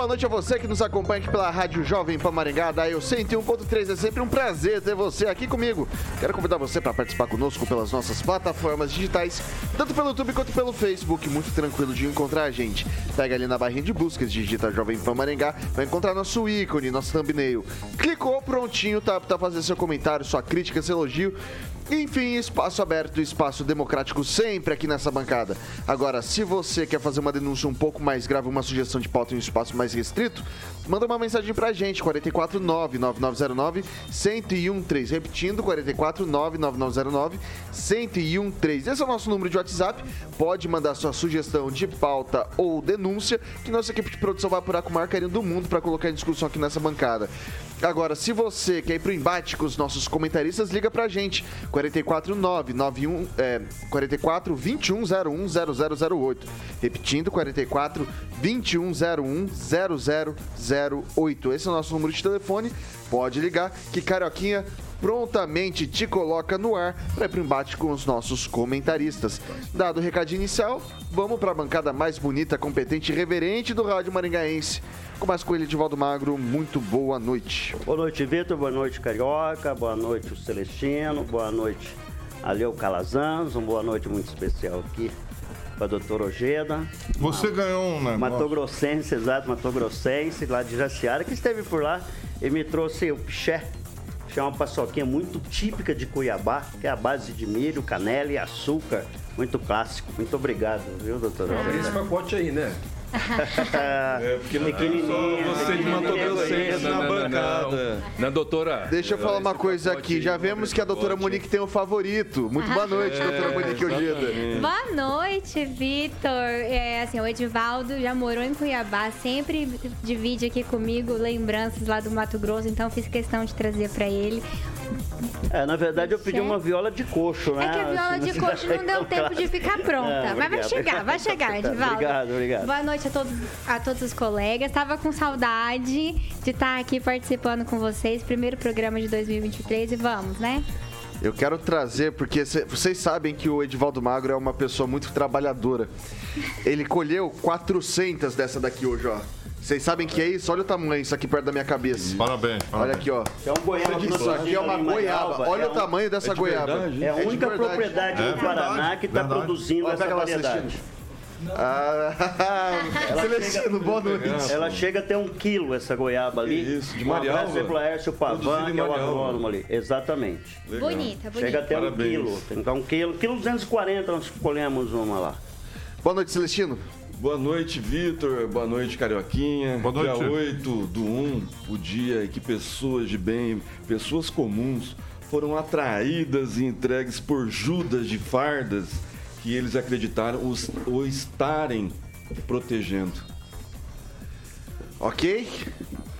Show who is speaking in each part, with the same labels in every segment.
Speaker 1: Boa noite a você que nos acompanha aqui pela Rádio Jovem Pan Maringá, da Eu 101.3. É sempre um prazer ter você aqui comigo. Quero convidar você para participar conosco pelas nossas plataformas digitais, tanto pelo YouTube quanto pelo Facebook. Muito tranquilo de encontrar a gente. Pega ali na barrinha de buscas, digita Jovem Pan Maringá, vai encontrar nosso ícone, nosso thumbnail. Clicou, prontinho, tá para fazer seu comentário, sua crítica, seu elogio. Enfim, espaço aberto, espaço democrático sempre aqui nessa bancada. Agora, se você quer fazer uma denúncia um pouco mais grave, uma sugestão de pauta em um espaço mais restrito, manda uma mensagem pra gente, 449-9909-1013. Repetindo, 449-9909-1013. Esse é o nosso número de WhatsApp. Pode mandar sua sugestão de pauta ou denúncia, que nossa equipe de produção vai apurar com o maior carinho do mundo para colocar em discussão aqui nessa bancada. Agora, se você quer ir pro embate com os nossos comentaristas, liga pra gente. 449 91 é, 44 2101 0008. Repetindo, 44 2101 0008. Esse é o nosso número de telefone. Pode ligar que Carioquinha prontamente te coloca no ar para ir para embate com os nossos comentaristas. Dado o recado inicial, vamos para a bancada mais bonita, competente e reverente do Rádio Maringaense. Começa com ele, Edivaldo Magro. Muito boa noite.
Speaker 2: Boa noite, Vitor. Boa noite, Carioca. Boa noite, o Celestino. Boa noite, Aleu Calazans. Uma boa noite muito especial aqui para a doutora Ojeda.
Speaker 3: Você uma, ganhou um negócio.
Speaker 2: Mato Grossense, exato, Mato Grossense, lá de Jaciara, que esteve por lá e me trouxe o piché que é uma paçoquinha muito típica de Cuiabá, que é a base de milho, canela e açúcar. Muito clássico. Muito obrigado, viu, doutora?
Speaker 4: Abre esse pacote aí, né?
Speaker 2: é, porque pequenininha.
Speaker 3: Você de Mato Grossense na bancada.
Speaker 4: Na doutora.
Speaker 1: Deixa eu falar uma coisa aqui. Já vemos que a doutora Monique tem um favorito. Muito boa noite, é, doutora Monique Ojeda.
Speaker 5: Boa noite, Vitor. É, assim, o Edivaldo já morou em Cuiabá, sempre divide aqui comigo lembranças lá do Mato Grosso, então fiz questão de trazer para ele
Speaker 2: é, na verdade eu pedi uma viola de coxo, né?
Speaker 5: É que a viola assim, de coxo não deu tempo de ficar pronta. É, mas vai chegar, vai chegar, Edivaldo.
Speaker 2: Obrigado, obrigado.
Speaker 5: Boa noite a todos, a todos os colegas. Tava com saudade de estar aqui participando com vocês. Primeiro programa de 2023 e vamos, né?
Speaker 1: Eu quero trazer, porque vocês sabem que o Edivaldo Magro é uma pessoa muito trabalhadora. Ele colheu 400 dessa daqui hoje, ó. Vocês sabem que é isso? Olha o tamanho isso aqui perto da minha cabeça.
Speaker 3: Parabéns.
Speaker 1: Olha aqui, ó.
Speaker 2: É um goiaba.
Speaker 1: Isso aqui é uma goiaba. Olha é o tamanho dessa é goiaba.
Speaker 2: É a única é propriedade do Paraná que está produzindo Olha, essa variedade.
Speaker 1: Ah, Celestino, boa noite.
Speaker 2: Ela chega a ter um quilo, essa goiaba ali.
Speaker 3: Isso, de Marialva. Um
Speaker 2: exemplo, Laércio Pavan, que é o agrônomo ali. Exatamente.
Speaker 5: Legal. Bonita, bonita.
Speaker 2: Chega a ter Parabéns. um quilo. Tem que um quilo. Quilo 240 nós colhemos uma lá.
Speaker 1: Boa noite, Celestino.
Speaker 6: Boa noite, Vitor. Boa noite, Carioquinha.
Speaker 3: Boa noite.
Speaker 6: Dia 8 do 1, o dia em que pessoas de bem, pessoas comuns, foram atraídas e entregues por Judas de fardas que eles acreditaram os, o estarem protegendo.
Speaker 1: Ok.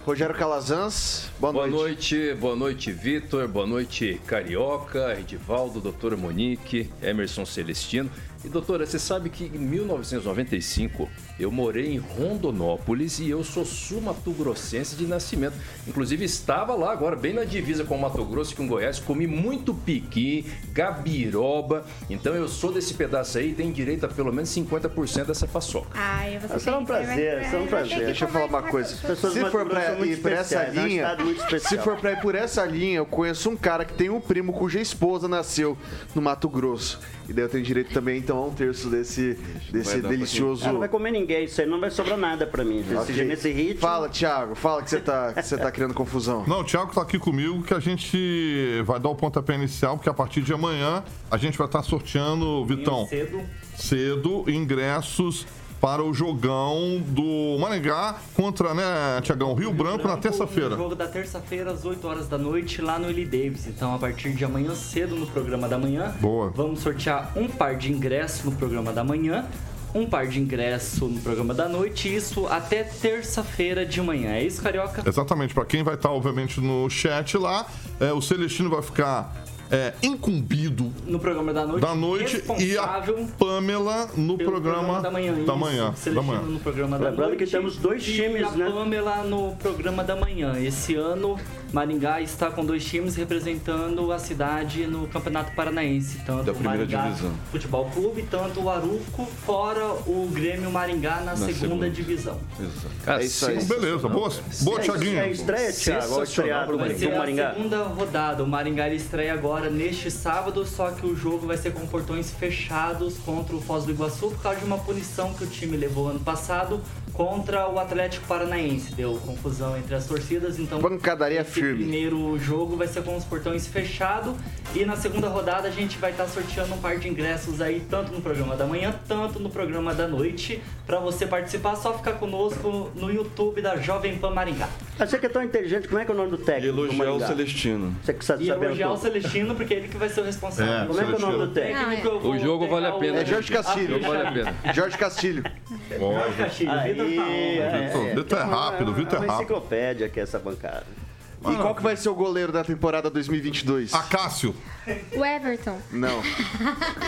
Speaker 1: Rogério Calazans, boa,
Speaker 4: boa
Speaker 1: noite.
Speaker 4: noite. Boa noite, Vitor. Boa noite, Carioca, Edivaldo, doutora Monique, Emerson Celestino. E doutora, você sabe que em 1995 eu morei em Rondonópolis e eu sou sul-mato-grossense de nascimento. Inclusive estava lá agora, bem na divisa com o Mato Grosso e com Goiás, comi muito piqui, gabiroba. Então eu sou desse pedaço aí e tenho direito a pelo menos 50% dessa paçoca.
Speaker 5: Ai, você
Speaker 2: Isso é um prazer, isso é um prazer.
Speaker 1: Deixa eu falar uma coisa. Se for pra ir por essa linha, se for pra ir por essa linha, eu conheço um cara que tem um primo cuja esposa nasceu no Mato Grosso. E daí eu tenho direito também então a um terço desse, desse delicioso.
Speaker 2: Ah, não vai comer ninguém, isso aí não vai sobrar nada pra mim. Desse,
Speaker 1: Ok.
Speaker 2: Nesse ritmo.
Speaker 1: Fala, Thiago, fala que você tá, que você tá criando confusão.
Speaker 3: Não, o Thiago tá aqui comigo que a gente vai dar o pontapé inicial, porque a partir de amanhã a gente vai estar sorteando, Vitão,
Speaker 7: Cedo.
Speaker 3: cedo, ingressos para o jogão do Maringá contra, né, Tiagão, Rio Branco na terça-feira.
Speaker 7: Jogo da terça-feira às 8 horas da noite lá no Willie Davis. Então, a partir de amanhã cedo no programa da manhã,
Speaker 3: Boa.
Speaker 7: vamos sortear um par de ingressos no programa da manhã, um par de ingresso no programa da noite, isso até terça-feira de manhã. É isso, Carioca?
Speaker 3: Exatamente, para quem vai estar, obviamente, no chat lá, é, o Celestino vai ficar é, incumbido
Speaker 7: No programa da noite,
Speaker 3: da noite e a
Speaker 7: responsável
Speaker 3: Pamela no
Speaker 7: pelo
Speaker 3: programa,
Speaker 7: da manhã.
Speaker 3: Da
Speaker 7: isso.
Speaker 3: manhã. Da
Speaker 7: Celestino
Speaker 3: manhã.
Speaker 7: no programa da
Speaker 2: Lembrando
Speaker 7: noite.
Speaker 2: que temos dois
Speaker 7: e
Speaker 2: times,
Speaker 7: a
Speaker 2: né?
Speaker 7: Pamela no programa da manhã. Esse ano, Maringá está com dois times representando a cidade no Campeonato Paranaense. Tanto
Speaker 6: Da
Speaker 7: o
Speaker 6: primeira
Speaker 7: Maringá
Speaker 6: divisão.
Speaker 7: Futebol Clube, tanto o Aruco, fora o Grêmio Maringá na, segunda,
Speaker 6: segunda.
Speaker 7: divisão.
Speaker 6: Exato.
Speaker 4: Cara,
Speaker 1: É isso aí.
Speaker 3: Beleza, boa, boa
Speaker 2: É,
Speaker 3: Thiaguinho.
Speaker 2: É estreia, Thiago. Estreado
Speaker 7: Vai ser a
Speaker 2: Maringá.
Speaker 7: segunda rodada. O Maringá ele estreia agora neste sábado, só que o jogo vai ser com portões fechados contra o Foz do Iguaçu por causa de uma punição que o time levou ano passado contra o Atlético Paranaense. Deu confusão entre as torcidas, então
Speaker 1: Pancadaria firme.
Speaker 7: primeiro jogo vai ser com os portões fechados e na segunda rodada a gente vai estar sorteando um par de ingressos aí tanto no programa da manhã, tanto no programa da noite. Pra você participar, só ficar conosco no YouTube da Jovem Pan Maringá.
Speaker 2: Ah, Você que é tão inteligente, como é que é o nome do técnico?
Speaker 6: elogiar o? Celestino.
Speaker 2: Você que sabe saber
Speaker 7: elogiar o. Celestino, porque é ele que vai ser o responsável.
Speaker 3: É,
Speaker 2: Como é que é o nome do técnico?
Speaker 7: técnico, eu vou
Speaker 4: O jogo vale a pena.
Speaker 1: É Jorge Castilho.
Speaker 4: Vale a pena.
Speaker 1: Jorge Castilho.
Speaker 7: Jorge Castilho,
Speaker 2: Aí,
Speaker 7: Vitor
Speaker 2: é,
Speaker 3: Vitor,
Speaker 2: é.
Speaker 3: Vitor é rápido, Vitor é
Speaker 2: É uma
Speaker 3: rápido.
Speaker 2: enciclopédia que é essa bancada.
Speaker 1: E qual que vai ser o goleiro da temporada 2022?
Speaker 3: Acácio.
Speaker 5: O Everton.
Speaker 1: Não.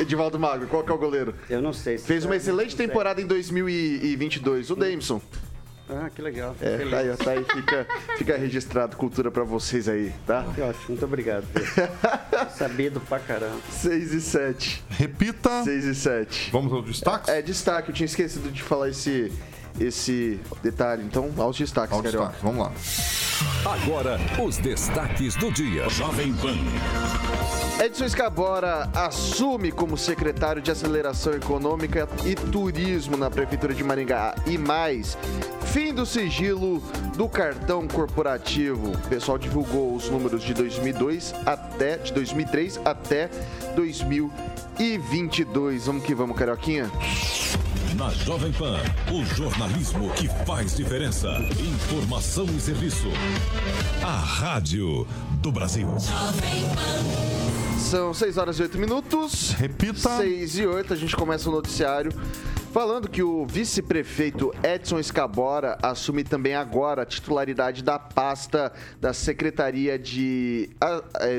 Speaker 1: Edivaldo Magro, qual que é o goleiro?
Speaker 2: Eu não sei. se-
Speaker 1: Fez uma excelente temporada em 2022, o Dameson.
Speaker 2: Ah, que legal.
Speaker 1: É, tá aí, tá aí, fica, fica registrado cultura pra vocês aí, tá?
Speaker 2: Que ótimo, muito obrigado. Sabido pra caramba.
Speaker 1: 6 e 7.
Speaker 3: Repita.
Speaker 1: 6 e 7.
Speaker 3: Vamos aos destaques?
Speaker 1: É, destaque, eu tinha esquecido de falar esse, esse detalhe. Então, aos destaques,
Speaker 3: Aos
Speaker 1: Carioca.
Speaker 3: destaques, vamos lá.
Speaker 8: Agora, os destaques do dia. Jovem Pan.
Speaker 1: Edson Escabora assume como secretário de Aceleração Econômica e Turismo na Prefeitura de Maringá. E mais, fim do sigilo do cartão corporativo. O pessoal divulgou os números de 2002 até de 2003 até 2022. Vamos que vamos, Carioquinha.
Speaker 8: Na Jovem Pan, o jornalismo que faz diferença. Informação e serviço. A Rádio do Brasil.
Speaker 1: São 6 horas e 8 minutos.
Speaker 3: Repita.
Speaker 1: 6 e 8, a gente começa o noticiário falando que o vice-prefeito Edson Escabora assume também agora a titularidade da pasta da Secretaria de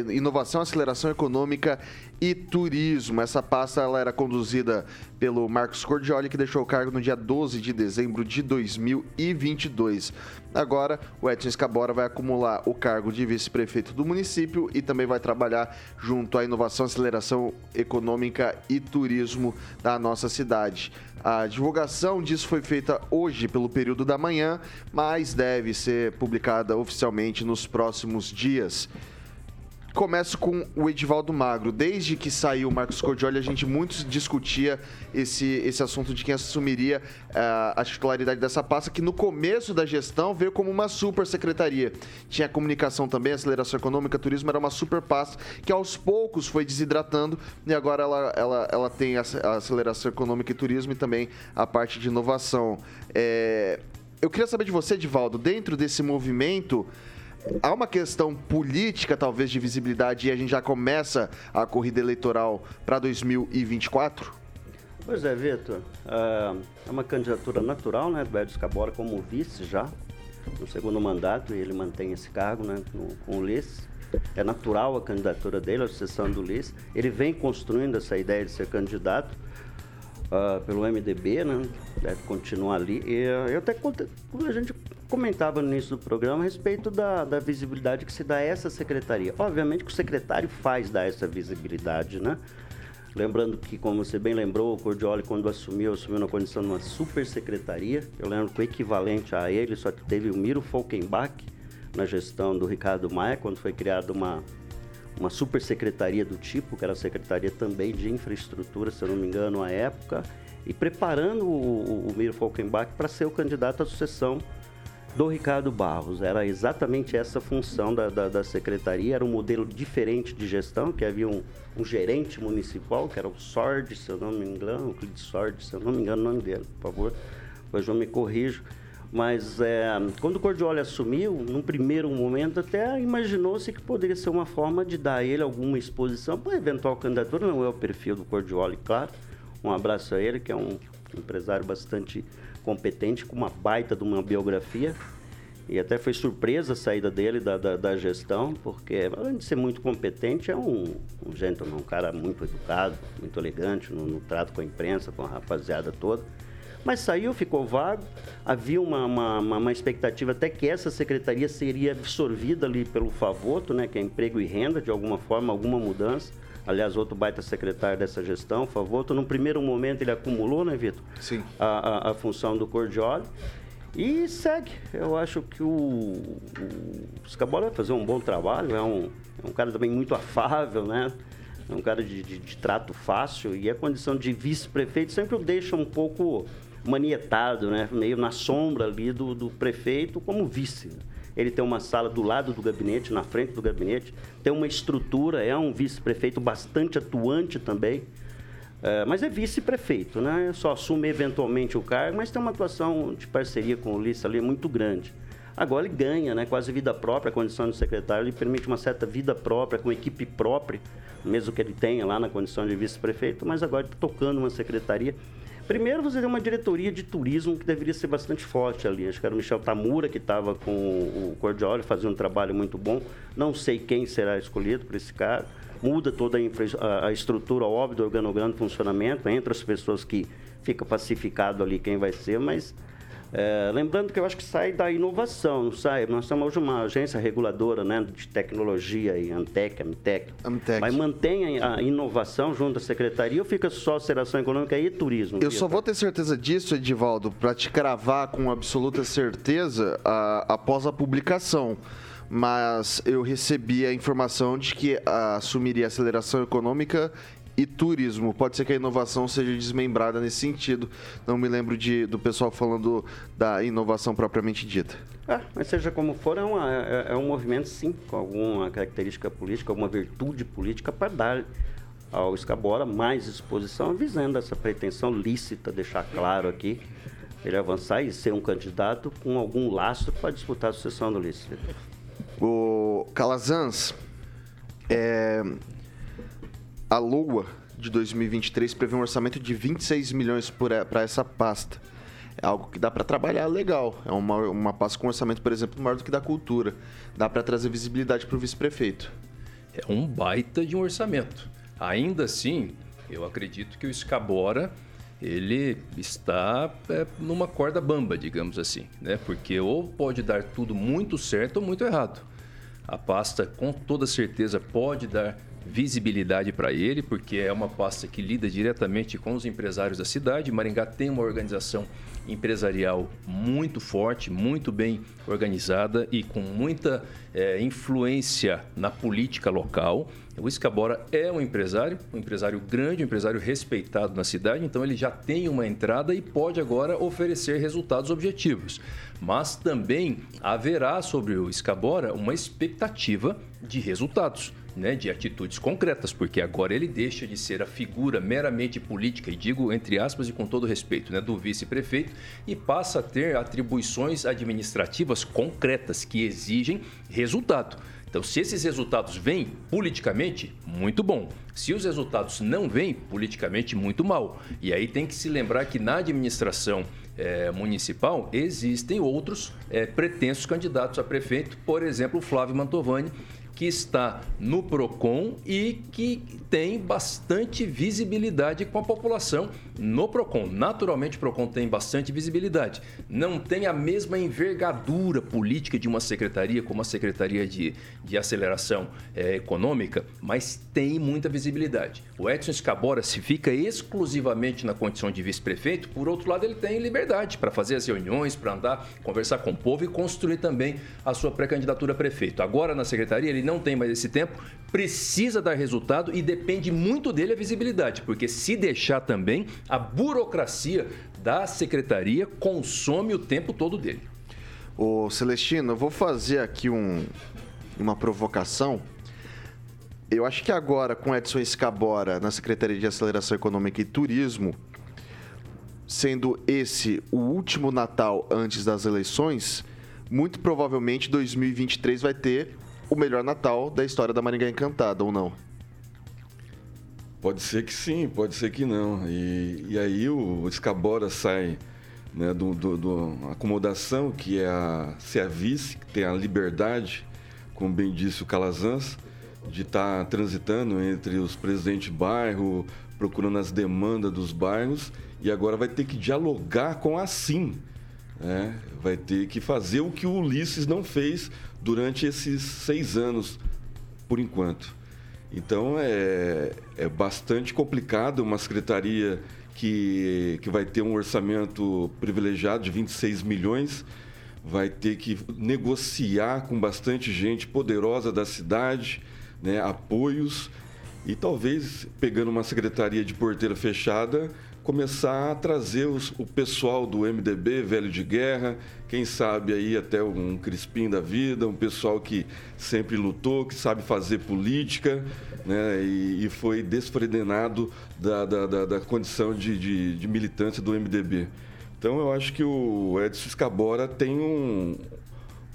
Speaker 1: Inovação, Aceleração Econômica e Turismo. Essa pasta ela era conduzida pelo Marcos Cordioli, que deixou o cargo no dia 12 de dezembro de 2022. Agora, o Edson Escabora vai acumular o cargo de vice-prefeito do município e também vai trabalhar junto à inovação, aceleração econômica e turismo da nossa cidade. A divulgação disso foi feita hoje pelo período da manhã, mas deve ser publicada oficialmente nos próximos dias. Começo com o Edivaldo Magro. Desde que saiu o Marcos Cordioli, a gente muito discutia esse, esse assunto de quem assumiria ah, a titularidade dessa pasta, que no começo da gestão veio como uma super secretaria. Tinha comunicação também, aceleração econômica, turismo, era uma super pasta que aos poucos foi desidratando e agora ela, ela, ela tem a aceleração econômica e turismo e também a parte de inovação. É, eu queria saber de você, Edivaldo, dentro desse movimento, há uma questão política, talvez, de visibilidade e a gente já começa a corrida eleitoral para 2024?
Speaker 2: Pois é, Vitor. ah, É uma candidatura natural, né, do Edson Cabora como vice já, no segundo mandato, e ele mantém esse cargo, né, no- com o Ulisses. É natural a candidatura dele, a sucessão do Ulisses. Ele vem construindo essa ideia de ser candidato ah, pelo MDB, né? Deve continuar ali. E ah, eu até a gente comentava no início do programa a respeito da, da visibilidade que se dá a essa secretaria. Obviamente que o secretário faz dar essa visibilidade, né? Lembrando que, como você bem lembrou, o Cordioli, quando assumiu, assumiu na condição de uma super secretaria. Eu lembro que o equivalente a ele só teve o Miro Falkenbach na gestão do Ricardo Maia, quando foi criada uma, uma super secretaria do tipo, que era a secretaria também de infraestrutura, se eu não me engano, à época, e preparando o, o Miro Falkenbach para ser o candidato à sucessão do Ricardo Barros. Era exatamente essa função da, da, da, secretaria, era um modelo diferente de gestão, que havia um, um gerente municipal, que era o Sord, se eu não me engano, o Clide Sord, se eu não me engano o nome dele, por favor, depois eu me corrijo. Mas é, quando o Cordioli assumiu, num primeiro momento até imaginou-se que poderia ser uma forma de dar a ele alguma exposição para eventual candidatura, não é o perfil do Cordioli, claro. Um abraço a ele, que é um empresário bastante competente, com uma baita de uma biografia. E até foi surpresa a saída dele da, da, da gestão, porque além de ser muito competente, é um, um gentleman, um cara muito educado, muito elegante no, no trato com a imprensa, com a rapaziada toda. Mas saiu, ficou vago. Havia uma, uma, uma, expectativa até que essa secretaria seria absorvida ali pelo Favoto, né, que é emprego e renda, de alguma forma, alguma mudança. Aliás, outro baita secretário dessa gestão, Favoto, no primeiro momento ele acumulou, né, Vitor?
Speaker 1: Sim.
Speaker 2: A, a, a, função do Cordioli. E segue. Eu acho que o, o Scabola vai fazer um bom trabalho. É um, é um cara também muito afável, né? É um cara de, de, de trato fácil. E a condição de vice-prefeito sempre o deixa um pouco manietado, né? Meio na sombra ali do, do prefeito como vice. Ele tem uma sala do lado do gabinete, na frente do gabinete, tem uma estrutura, é um vice-prefeito bastante atuante também. É, mas é vice-prefeito, né? Só assume eventualmente o cargo, mas tem uma atuação de parceria com o Ulisses ali muito grande. Agora ele ganha, né? Quase vida própria, a condição de secretário, ele permite uma certa vida própria, com equipe própria, mesmo que ele tenha lá na condição de vice-prefeito, mas agora está tocando uma secretaria Primeiro, você tem uma diretoria de turismo que deveria ser bastante forte ali. Acho que era o Michel Tamura, que estava com o Cordioli, fazendo um trabalho muito bom. Não sei quem será escolhido para esse cara. Muda toda a, infra, a, a estrutura, óbvio, do organograma de funcionamento, entre as pessoas que fica pacificado ali quem vai ser, mas é, lembrando que eu acho que sai da inovação, não sai. Nós temos hoje uma agência reguladora né, de tecnologia, aí, Antec, Amtec. Amtec. Mas mantém a inovação junto à secretaria ou fica só aceleração econômica e turismo?
Speaker 1: Eu só vou ter certeza disso, Edivaldo, para te cravar com absoluta certeza a, após a publicação mas eu recebi a informação de que assumiria aceleração econômica e turismo. Pode ser que a inovação seja desmembrada nesse sentido. Não me lembro de, do pessoal falando da inovação propriamente dita.
Speaker 2: É, mas seja como for, é, uma, é, é um movimento, sim, com alguma característica política, alguma virtude política para dar ao Escabora mais exposição, visando essa pretensão lícita, deixar claro aqui, ele avançar e ser um candidato com algum lastro para disputar a sucessão do Ulisses.
Speaker 1: O Calazans, é, a Lua de 2023 prevê um orçamento de 26 milhões para essa pasta. É algo que dá para trabalhar legal. É uma, uma pasta com orçamento, por exemplo, maior do que da cultura. Dá para trazer visibilidade para o vice-prefeito.
Speaker 4: É um baita de um orçamento. Ainda assim, eu acredito que o Escabora ele está é, numa corda bamba, digamos assim, né? Porque ou pode dar tudo muito certo ou muito errado. A pasta, com toda certeza, pode dar visibilidade para ele, porque é uma pasta que lida diretamente com os empresários da cidade. Maringá tem uma organização empresarial muito forte, muito bem organizada e com muita é, influência na política local. O Escabora é um empresário, um empresário grande, um empresário respeitado na cidade, então ele já tem uma entrada e pode agora oferecer resultados objetivos. Mas também haverá sobre o Escabora uma expectativa de resultados né, de atitudes concretas, porque agora ele deixa de ser a figura meramente política, e digo entre aspas e com todo respeito, né, do vice-prefeito, e passa a ter atribuições administrativas concretas que exigem resultado. Então, se esses resultados vêm politicamente, muito bom. Se os resultados não vêm politicamente, muito mal. E aí tem que se lembrar que na administração é, municipal existem outros é, pretensos candidatos a prefeito, por exemplo, Flávio Mantovani, que está no PROCON e que tem bastante visibilidade com a população no PROCON. Naturalmente, o PROCON tem bastante visibilidade. Não tem a mesma envergadura política de uma secretaria como a Secretaria de, de Aceleração é, Econômica, mas tem muita visibilidade. O Edson Scabora, se fica exclusivamente na condição de vice-prefeito, por outro lado, ele tem liberdade para fazer as reuniões, para andar, conversar com o povo e construir também a sua pré-candidatura a prefeito. Agora, na secretaria, ele ele não tem mais esse tempo, precisa dar resultado e depende muito dele a visibilidade, porque se deixar também, a burocracia da secretaria consome o tempo todo dele.
Speaker 1: Ô Celestino, eu vou fazer aqui um, uma provocação. Eu acho que agora, com Edson Escabora na Secretaria de Aceleração Econômica e Turismo, sendo esse o último Natal antes das eleições, muito provavelmente 2023 vai ter o melhor Natal da história da Maringá Encantada, ou não?
Speaker 6: Pode ser que sim, pode ser que não. E, e aí o Escabora sai né, do, do, do, acomodação, que é a ser a vice, que tem a liberdade, como bem disse o Calazans, de estar tá transitando entre os presidentes de bairro, procurando as demandas dos bairros, e agora vai ter que dialogar com a SIM. Né? Vai ter que fazer o que o Ulisses não fez durante esses seis anos, por enquanto. Então é, é bastante complicado uma secretaria que, que vai ter um orçamento privilegiado de 26 milhões, vai ter que negociar com bastante gente poderosa da cidade, né, apoios, e talvez, pegando uma secretaria de porteira fechada, começar a trazer os, o pessoal do MDB, velho de guerra, quem sabe aí até um Crispim da vida, um pessoal que sempre lutou, que sabe fazer política, né, e, e foi desfredenado da, da, da, da condição de, de, de, militância do MDB. Então eu acho que o Edson Escabora tem um,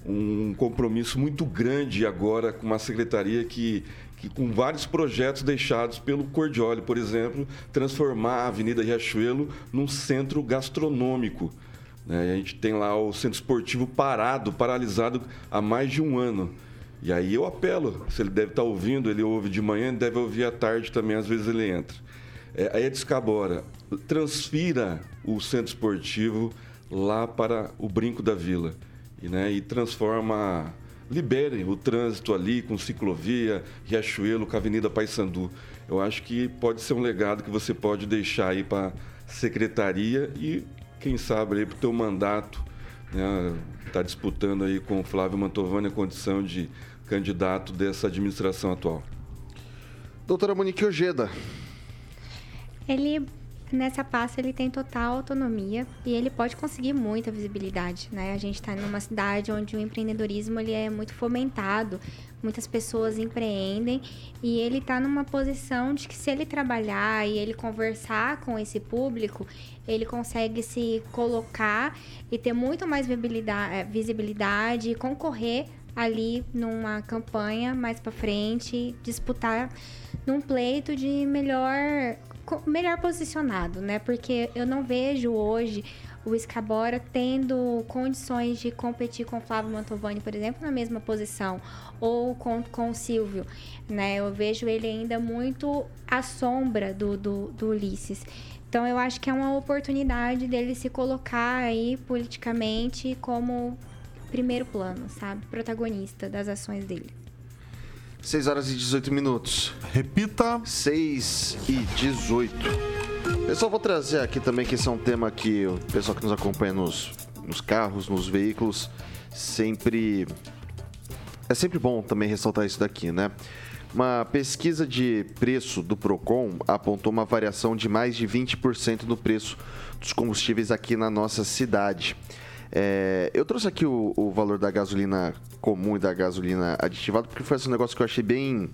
Speaker 6: um compromisso muito grande agora com uma secretaria que que com vários projetos deixados pelo Cordioli, por exemplo, transformar a Avenida Riachuelo num centro gastronômico. Né? A gente tem lá o centro esportivo parado, paralisado há mais de um ano. E aí eu apelo, se ele deve estar ouvindo, ele ouve de manhã, deve ouvir à tarde também, às vezes ele entra. É, a Edis Cabora, transfira o centro esportivo lá para o Brinco da Vila e, né, e transforma libere o trânsito ali com ciclovia, Riachuelo, com a Avenida Paissandu. Eu acho que pode ser um legado que você pode deixar aí para a secretaria e, quem sabe, aí para o teu mandato, né, tá disputando aí com o Flávio Mantovani a condição de candidato dessa administração atual.
Speaker 1: Doutora Monique Ojeda.
Speaker 5: Ele nessa pasta ele tem total autonomia e ele pode conseguir muita visibilidade, né? A gente está numa cidade onde o empreendedorismo ele é muito fomentado, muitas pessoas empreendem e ele está numa posição de que se ele trabalhar e ele conversar com esse público, ele consegue se colocar e ter muito mais visibilidade, eh, visibilidade e concorrer ali numa campanha mais para frente, disputar num pleito de melhor melhor posicionado, né? Porque eu não vejo hoje o Escabora tendo condições de competir com o Flávio Mantovani, por exemplo, na mesma posição, ou com, com o Silvio, né? Eu vejo ele ainda muito à sombra do, do, do Ulisses. Então eu acho que é uma oportunidade dele se colocar aí politicamente como primeiro plano, sabe? Protagonista das ações dele.
Speaker 1: 6 horas e 18 minutos.
Speaker 3: Repita.
Speaker 1: 6 e 18. Pessoal, vou trazer aqui também que esse é um tema que o pessoal que nos acompanha nos, nos carros, nos veículos, sempre. É sempre bom também ressaltar isso daqui, né? Uma pesquisa de preço do Procon apontou uma variação de mais de 20% no preço dos combustíveis aqui na nossa cidade. É, eu trouxe aqui o, o, valor da gasolina comum e da gasolina aditivada, porque foi esse negócio que eu achei bem,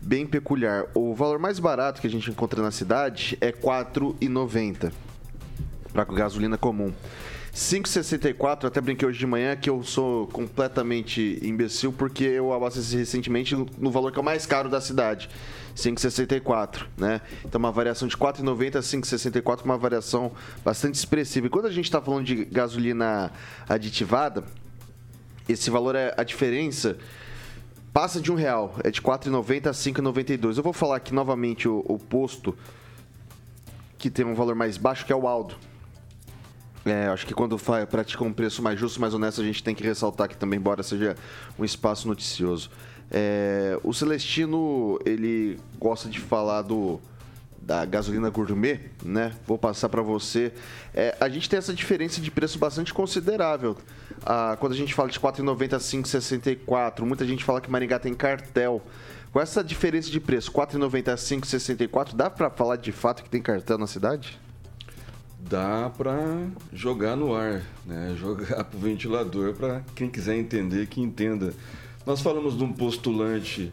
Speaker 1: bem peculiar. O valor mais barato que a gente encontra na cidade é R$ 4,90 para gasolina comum. 5,64, até brinquei hoje de manhã que eu sou completamente imbecil porque eu abasteci recentemente no valor que é o mais caro da cidade. 5,64, né? Então uma variação de 4,90 a 5,64, uma variação bastante expressiva. E quando a gente está falando de gasolina aditivada, esse valor é a diferença passa de um real, é de 4,90 a 5,92. Eu vou falar aqui novamente o, o posto que tem um valor mais baixo, que é o Aldo. É, acho que quando pratica um preço mais justo, mais honesto, a gente tem que ressaltar que também, embora seja um espaço noticioso. É, o Celestino, ele gosta de falar do, da gasolina gourmet, né? Vou passar para você. É, a gente tem essa diferença de preço bastante considerável. Ah, quando a gente fala de 4,90 a 5,64, muita gente fala que Maringá tem cartel. Com essa diferença de preço, 4,90 a 5,64, dá para falar de fato que tem cartel na cidade?
Speaker 6: Dá para jogar no ar, né? Jogar pro ventilador para quem quiser entender que entenda. Nós falamos de um postulante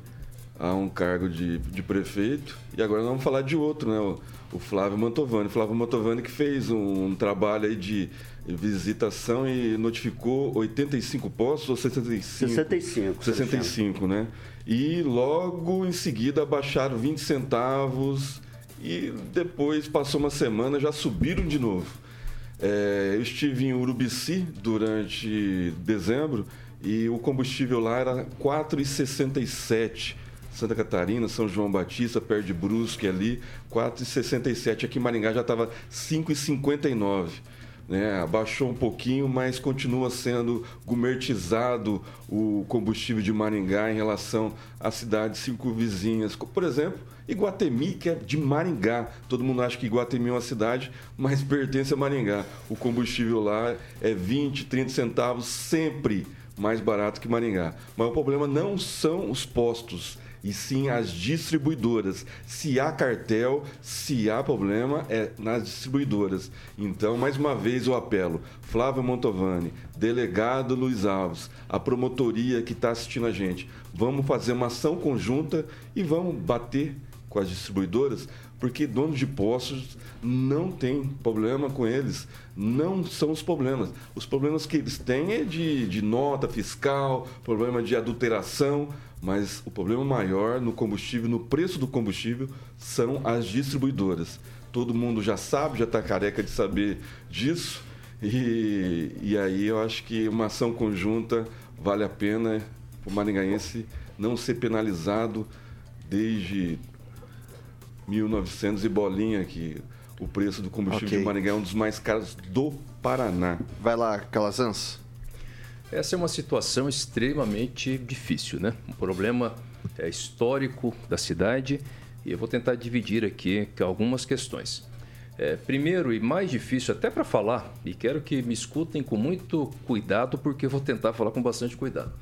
Speaker 6: a um cargo de, de prefeito. E agora nós vamos falar de outro, né? O, o Flávio Mantovani. O Flávio Mantovani que fez um, um, trabalho aí de visitação e notificou 85 postos ou 65?
Speaker 2: 65.
Speaker 6: 65, né? E logo em seguida abaixaram 20 centavos e depois passou uma semana já subiram de novo. É, eu estive em Urubici durante dezembro e o combustível lá era 4,67 Santa Catarina, São João Batista, perto de Brusque ali, 4,67. Aqui em Maringá já estava 5,59. Né, abaixou um pouquinho, mas continua sendo gourmetizado o combustível de Maringá em relação às cidades cinco vizinhas. Por exemplo, Iguatemi, que é de Maringá. Todo mundo acha que Iguatemi é uma cidade, mas pertence a Maringá. O combustível lá é 20, 30 centavos, sempre mais barato que Maringá. Mas o problema não são os postos, e sim as distribuidoras. Se há cartel, se há problema, é nas distribuidoras. Então, mais uma vez, eu apelo. Flávio Montovani, delegado Luiz Alves, a promotoria que está assistindo a gente, vamos fazer uma ação conjunta e vamos bater com as distribuidoras, porque donos de postos não tem problema com eles. Não são os problemas. Os problemas que eles têm é de, de nota fiscal, problema de adulteração, mas o problema maior no combustível, no preço do combustível, são as distribuidoras. Todo mundo já sabe, já está careca de saber disso. E, e aí eu acho que uma ação conjunta vale a pena o maringaense não ser penalizado desde 1900 e bolinha que o preço do combustível okay. de Maringá é um dos mais caros do Paraná.
Speaker 1: Vai lá, Calazans.
Speaker 4: Essa é uma situação extremamente difícil, né? Um problema é, histórico da cidade e eu vou tentar dividir aqui algumas questões. É, primeiro e mais difícil até para falar, e quero que me escutem com muito cuidado, porque eu vou tentar falar com bastante cuidado.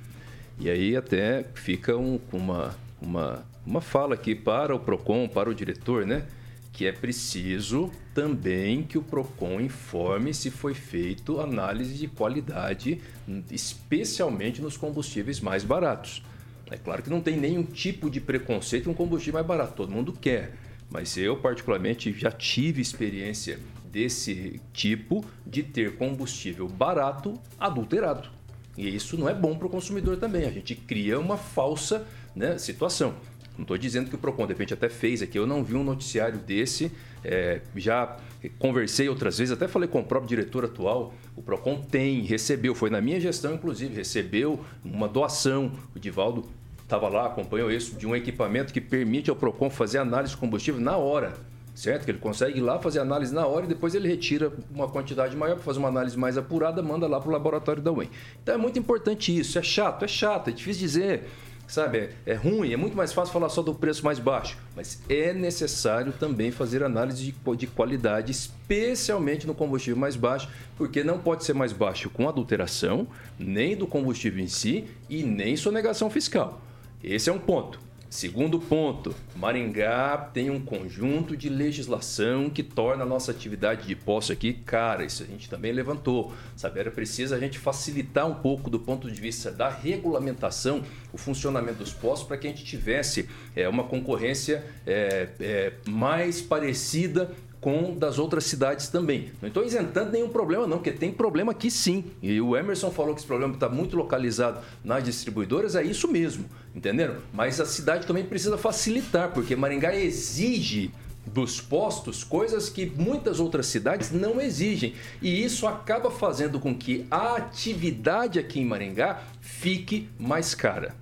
Speaker 4: E aí até fica um, uma, uma, uma fala aqui para o PROCON, para o diretor, né? Que é preciso também que o PROCON informe se foi feito análise de qualidade, especialmente nos combustíveis mais baratos. É claro que não tem nenhum tipo de preconceito com combustível mais barato, todo mundo quer. Mas eu, particularmente, já tive experiência desse tipo de ter combustível barato adulterado. E isso não é bom para o consumidor também. A gente cria uma falsa né, situação. Não estou dizendo que o PROCON, de repente, até fez aqui. Eu não vi um noticiário desse. É, já conversei outras vezes, até falei com o próprio diretor atual. O PROCON tem, recebeu, foi na minha gestão, inclusive, recebeu uma doação. O Divaldo estava lá, acompanhou isso, de um equipamento que permite ao PROCON fazer análise de combustível na hora. Certo? Que ele consegue ir lá fazer análise na hora e depois ele retira uma quantidade maior para fazer uma análise mais apurada, manda lá para o laboratório da UEM. Então é muito importante isso. É chato, é chato, é difícil dizer sabe, é, ruim, é muito mais fácil falar só do preço mais baixo, mas é necessário também fazer análise de, de qualidade, especialmente no combustível mais baixo, porque não pode ser mais baixo com adulteração, nem do combustível em si e nem sonegação fiscal. Esse é um ponto. Segundo ponto, Maringá tem um conjunto de legislação que torna a nossa atividade de posse aqui cara. Isso a gente também levantou. Sabe, era preciso a gente facilitar um pouco do ponto de vista da regulamentação o funcionamento dos postos para que a gente tivesse é, uma concorrência é, é, mais parecida com das outras cidades também. Não estou isentando nenhum problema, não, porque tem problema aqui sim. E o Emerson falou que esse problema está muito localizado nas distribuidoras, é isso mesmo, entenderam? Mas a cidade também precisa facilitar, porque Maringá exige dos postos coisas que muitas outras cidades não exigem. E isso acaba fazendo com que a atividade aqui em Maringá fique mais cara.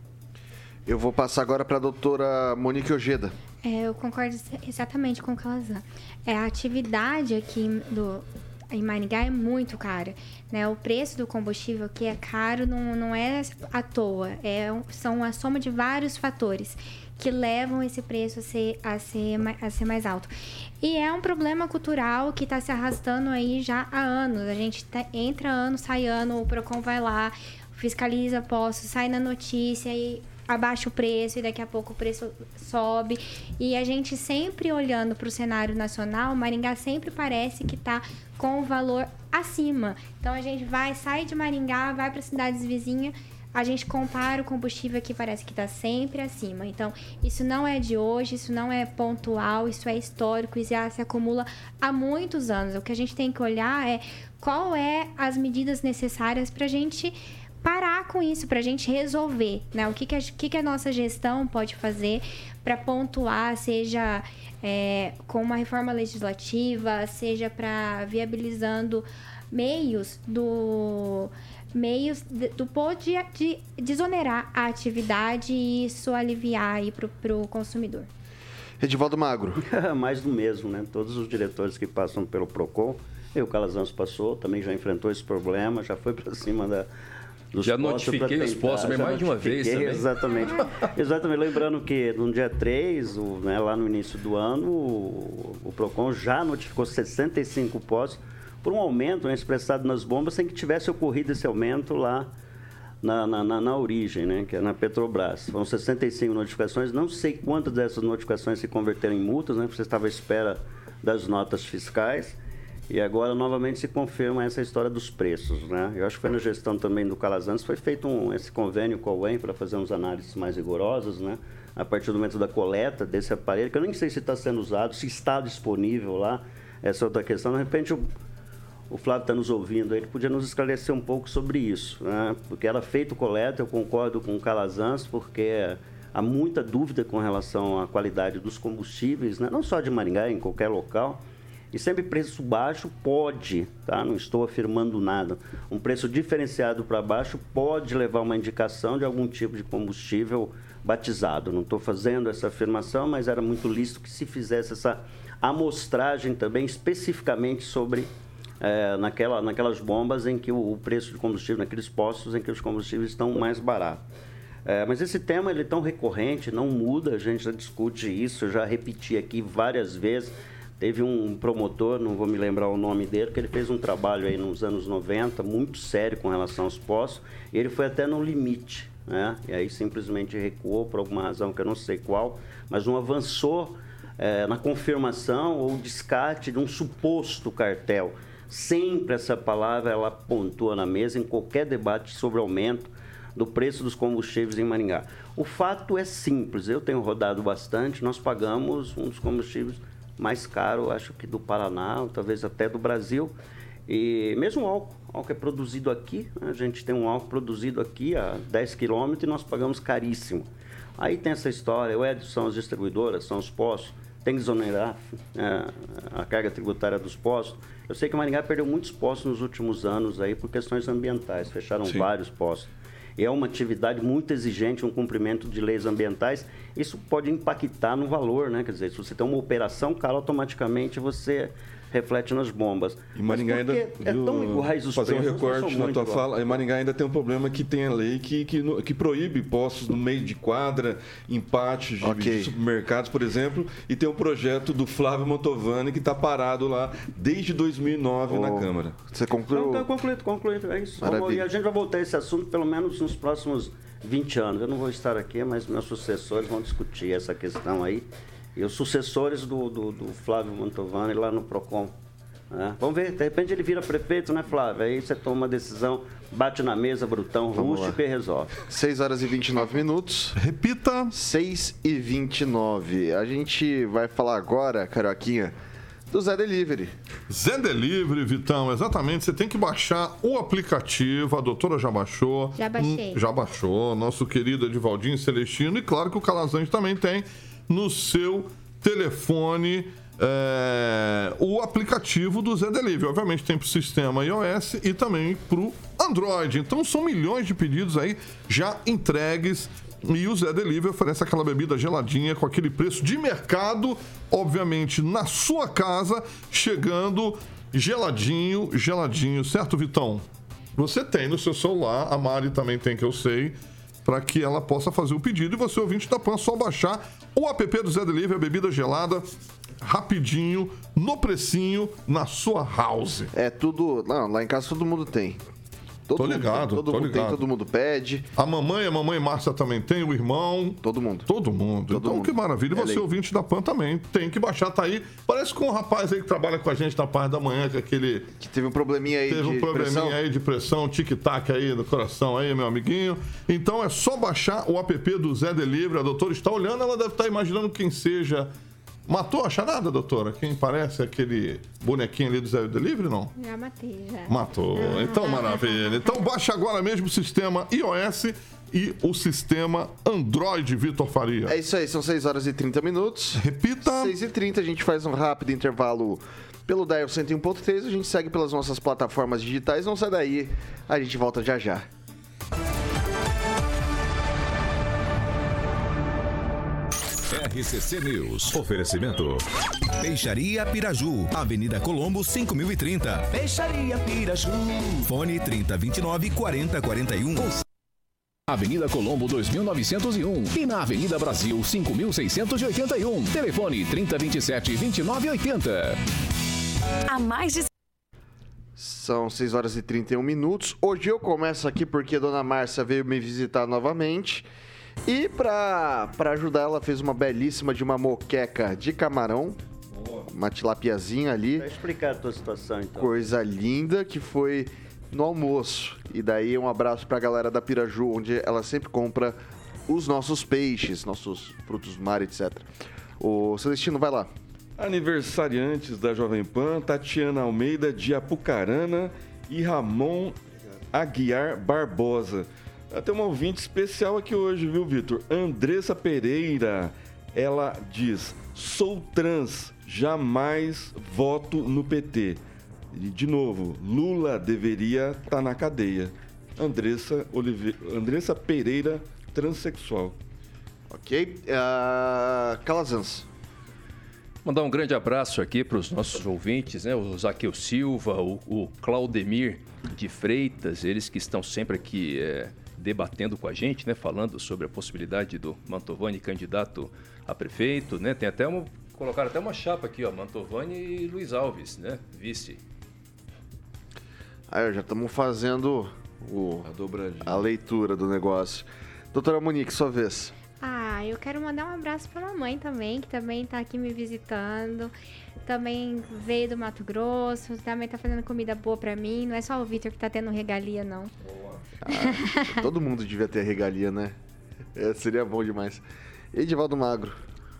Speaker 1: Eu vou passar agora para a doutora Monique Ojeda.
Speaker 5: É, eu concordo exatamente com o Calazan. É, a atividade aqui do, em Maringá é muito cara. Né? O preço do combustível que é caro não, não é à toa, é, são a soma de vários fatores que levam esse preço a ser, a ser, a ser mais alto. E é um problema cultural que está se arrastando aí já há anos. A gente tá, entra ano, sai ano, o PROCON vai lá, fiscaliza posto, sai na notícia e abaixa o preço e daqui a pouco o preço sobe. E a gente sempre olhando para o cenário nacional, Maringá sempre parece que está com o valor acima. Então a gente vai, sai de Maringá, vai para cidades vizinhas, a gente compara o combustível que parece que está sempre acima. Então, isso não é de hoje, isso não é pontual, isso é histórico, isso já se acumula há muitos anos. O que a gente tem que olhar é qual é as medidas necessárias para a gente parar com isso, para a gente resolver, né? O que, que, a, que, que a nossa gestão pode fazer para pontuar, seja é, com uma reforma legislativa, seja para viabilizando meios do meios de, do pode de desonerar a atividade e isso aliviar aí para o consumidor.
Speaker 1: Edivaldo Magro.
Speaker 2: Mais do mesmo, né? Todos os diretores que passam pelo PROCON, e o Calazans passou, também já enfrentou esse problema, já foi para cima da,
Speaker 4: já notifiquei os postos mais de uma vez também.
Speaker 2: Exatamente. exatamente. Lembrando que no dia 3, o, né, lá no início do ano, o, o PROCON já notificou 65 postos por um aumento né, expressado nas bombas sem que tivesse ocorrido esse aumento lá na, na, na, na, origem, né, que é na Petrobras. Foram 65 notificações, não sei quantas dessas notificações se converteram em multas, né, porque você estava à espera das notas fiscais. E agora novamente se confirma essa história dos preços, né? Eu acho que foi na gestão também do Calazans foi feito um, esse convênio com a UEM para fazer uns análises mais rigorosas, né? A partir do momento da coleta desse aparelho, que eu nem sei se está sendo usado, se está disponível lá, essa outra questão. De repente o, o Flávio está nos ouvindo, ele podia nos esclarecer um pouco sobre isso, né? Porque era feito coleta, eu concordo com o Calazans, porque há muita dúvida com relação à qualidade dos combustíveis, né? não só de Maringá, em qualquer local. E sempre preço baixo pode, tá? Não estou afirmando nada. Um preço diferenciado para baixo pode levar uma indicação de algum tipo de combustível batizado. Não estou fazendo essa afirmação, mas era muito lícito que se fizesse essa amostragem também especificamente sobre é, naquela, naquelas bombas em que o, o, preço de combustível, naqueles postos em que os combustíveis estão mais baratos. É, mas esse tema ele é tão recorrente, não muda, a gente já discute isso, eu já repeti aqui várias vezes. Teve um promotor, não vou me lembrar o nome dele, que ele fez um trabalho aí nos anos 90, muito sério com relação aos postos, e ele foi até no limite, né? E aí simplesmente recuou por alguma razão que eu não sei qual, mas não avançou é, na confirmação ou descarte de um suposto cartel. Sempre essa palavra ela pontua na mesa em qualquer debate sobre aumento do preço dos combustíveis em Maringá. O fato é simples, eu tenho rodado bastante, nós pagamos um dos combustíveis mais caro, acho que do Paraná, talvez até do Brasil. E mesmo o álcool, o álcool é produzido aqui, né? a gente tem um álcool produzido aqui a 10 quilômetros e nós pagamos caríssimo. Aí tem essa história, o Edson são as distribuidoras, são os postos, tem que exonerar é, a carga tributária dos postos. Eu sei que Maringá perdeu muitos postos nos últimos anos aí por questões ambientais, fecharam Sim. vários postos é uma atividade muito exigente, um cumprimento de leis ambientais. Isso pode impactar no valor, né? Quer dizer, se você tem uma operação, cara, automaticamente você reflete nas bombas.
Speaker 6: E Maringá ainda. É tão iguais os Fazer preços, um recorte na tua igual. fala. Em Maringá ainda tem um problema que tem a lei que, que, que proíbe postos no meio de quadra, empates de, okay. de supermercados, por exemplo, e tem um projeto do Flávio Montovani que está parado lá desde 2009 oh, na Câmara.
Speaker 1: Você concluiu?
Speaker 2: Então, concluído, concluído. É isso. Vamos, e a gente vai voltar a esse assunto pelo menos nos próximos 20 anos. Eu não vou estar aqui, mas meus sucessores vão discutir essa questão aí e os sucessores do, do, do Flávio Mantovani lá no PROCON. Né? Vamos ver, de repente ele vira prefeito, né, Flávio? Aí você toma uma decisão, bate na mesa, brutão, rústico e resolve.
Speaker 1: 6 horas e 29 minutos.
Speaker 3: Repita.
Speaker 1: 6 e 29. A gente vai falar agora, Carioquinha, do Zé Delivery.
Speaker 3: Zé Delivery, Vitão, exatamente. Você tem que baixar o aplicativo. A doutora já baixou.
Speaker 5: Já baixei.
Speaker 3: Hum, já baixou. Nosso querido Edivaldinho Celestino. E claro que o Calazante também tem no seu telefone é, o aplicativo do Zé Delivery. Obviamente tem para o sistema iOS e também para o Android. Então são milhões de pedidos aí já entregues. E o Zé Delivery oferece aquela bebida geladinha com aquele preço de mercado, obviamente na sua casa, chegando geladinho, geladinho, certo, Vitão? Você tem no seu celular, a Mari também tem, que eu sei, para que ela possa fazer o pedido. E você, ouvinte da PAN, só baixar o app do Zé Delivery, a bebida gelada, rapidinho, no precinho, na sua house.
Speaker 1: É tudo. Não, lá em casa todo mundo tem. Todo
Speaker 3: Tô
Speaker 1: mundo
Speaker 3: ligado,
Speaker 1: tem, todo
Speaker 3: tô
Speaker 1: mundo
Speaker 3: ligado.
Speaker 1: tem, todo mundo pede.
Speaker 3: A mamãe, a mamãe Márcia também tem, o irmão.
Speaker 1: Todo mundo.
Speaker 3: Todo mundo.
Speaker 1: Todo
Speaker 3: então,
Speaker 1: mundo.
Speaker 3: que maravilha. E
Speaker 1: É
Speaker 3: você,
Speaker 1: lei.
Speaker 3: ouvinte da PAN, também tem que baixar, tá aí. Parece com um rapaz aí que trabalha com a gente na parte da manhã, que é aquele.
Speaker 1: Que teve um probleminha aí
Speaker 3: Teve
Speaker 1: de
Speaker 3: um probleminha
Speaker 1: pressão.
Speaker 3: aí de pressão, tic-tac aí no coração aí, meu amiguinho. Então é só baixar o app do Zé Delivery. A doutora está olhando, ela deve estar imaginando quem seja. Matou a charada, doutora? Quem parece aquele bonequinho ali do Zé Delivery, não?
Speaker 5: Já matei, já.
Speaker 3: Matou. Então, maravilha. Então, baixa agora mesmo o sistema iOS e o sistema Android, Vitor Faria.
Speaker 1: É isso aí, são 6 horas e 30 minutos.
Speaker 3: Repita.
Speaker 1: 6 e 30 a gente faz um rápido intervalo pelo Dial 101.3. A gente segue pelas nossas plataformas digitais. Não sai daí, a gente volta já já.
Speaker 8: RCC News. Oferecimento.
Speaker 9: Peixaria Piraju, Avenida Colombo 5030.
Speaker 10: Peixaria Piraju.
Speaker 9: Fone 3029 4041.
Speaker 11: Avenida Colombo 2901 e na Avenida Brasil 5681. Telefone 3027 2980.
Speaker 12: Há mais de
Speaker 1: São 6 horas e 31 minutos. Hoje eu começo aqui porque a dona Márcia veio me visitar novamente. E pra, pra ajudar, ela fez uma belíssima de uma moqueca de camarão. Uma tilapiazinha ali.
Speaker 2: Vai explicar a tua situação, então.
Speaker 1: Coisa linda que foi no almoço. E daí um abraço pra galera da Piraju, onde ela sempre compra os nossos peixes, nossos frutos do mar, etc. O Celestino, vai lá.
Speaker 6: Aniversariantes da Jovem Pan, Tatiana Almeida de Apucarana e Ramon Aguiar Barbosa. Tem uma ouvinte especial aqui hoje, viu, Vitor? Andressa Pereira. Ela diz: sou trans, jamais voto no PT. E, de novo, Lula deveria estar na cadeia. Andressa, Olive... Andressa Pereira, transexual.
Speaker 1: Ok? Uh, Calazans.
Speaker 4: Mandar um grande abraço aqui para os nossos ouvintes, né? O Zaqueu Silva, o, o Claudemir de Freitas, eles que estão sempre aqui é, debatendo com a gente, né? Falando sobre a possibilidade do Mantovani candidato a prefeito, né? Tem até uma, colocaram até uma chapa aqui, ó, Mantovani e Luiz Alves, né? Vice.
Speaker 1: Aí, já estamos fazendo o,
Speaker 6: a,
Speaker 1: a leitura do negócio. Doutora Monique, sua vez.
Speaker 5: Ah, eu quero mandar um abraço pra mamãe também, que também tá aqui me visitando. Também veio do Mato Grosso, também tá fazendo comida boa pra mim. Não é só o Vitor que tá tendo regalia, não.
Speaker 1: Ah, todo mundo devia ter regalia, né? É, seria bom demais. Edivaldo Magro.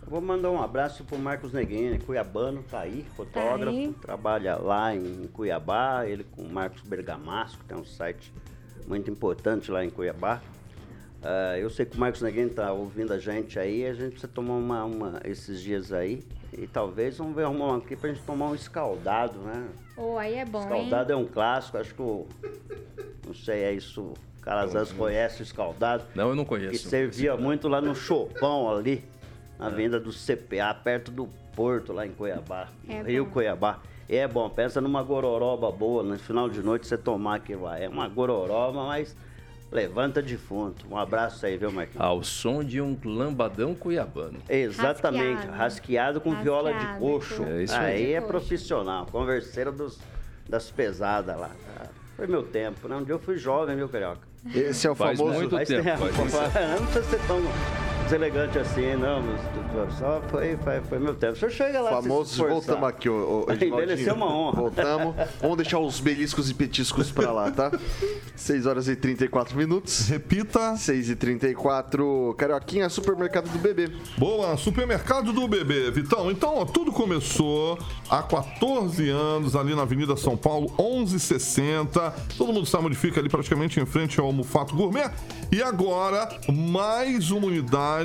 Speaker 2: Eu vou mandar um abraço pro Marcos Neguini, cuiabano, tá aí, fotógrafo,
Speaker 5: Tá aí.
Speaker 2: trabalha lá em Cuiabá, ele com o Marcos Bergamasco, tem um site muito importante lá em Cuiabá. Ah, eu sei que o Marcos Neguini tá ouvindo a gente aí, a gente precisa tomar uma, uma esses dias aí. E talvez vamos ver arrumar um aqui pra gente tomar um escaldado, né?
Speaker 5: Oh, aí é bom,
Speaker 2: Escaldado
Speaker 5: hein?
Speaker 2: é um clássico, acho que o. Não sei, é isso. O Calazans conhece o escaldado.
Speaker 4: Não, eu não conheço.
Speaker 2: Que servia muito lá no Chopão ali, na venda do CPA, perto do Porto, lá em Cuiabá, no
Speaker 5: É
Speaker 2: Rio
Speaker 5: bom.
Speaker 2: Cuiabá. É bom, pensa numa gororoba boa, no final de noite você tomar aquilo lá. É uma gororoba, mas levanta defunto. Um abraço aí, viu, Marquinhos?
Speaker 4: Ao som de um lambadão cuiabano.
Speaker 2: Exatamente,
Speaker 5: Rasqueado.
Speaker 2: rasqueado, com viola de
Speaker 5: Rasqueado,
Speaker 2: coxo.
Speaker 4: É isso
Speaker 2: aí.
Speaker 4: aí.
Speaker 2: é profissional, converseiro dos, das pesadas lá. Foi meu tempo, né? Um dia eu fui jovem, viu, Carioca?
Speaker 1: Esse é o
Speaker 4: Faz
Speaker 1: famoso.
Speaker 4: muito
Speaker 2: Mas
Speaker 4: tempo,
Speaker 2: tem-
Speaker 4: faz muito
Speaker 2: não precisa ser tão deselegante assim, não, mas só foi, foi, foi meu tempo. O senhor chega lá
Speaker 1: Famosos, voltamos aqui, ô, ô.
Speaker 2: Envelheceu uma honra.
Speaker 1: Voltamos. Vamos deixar os beliscos e petiscos pra lá, tá? 6 horas e 34 minutos.
Speaker 3: Repita.
Speaker 1: 6 e 34 Carioquinha, supermercado do bebê.
Speaker 3: Boa, supermercado do bebê, Vitão. Então, ó, tudo começou há 14 anos ali na Avenida São Paulo, 1160. Todo mundo sabe onde fica ali praticamente em frente ao Mufato Gourmet. E agora, mais uma unidade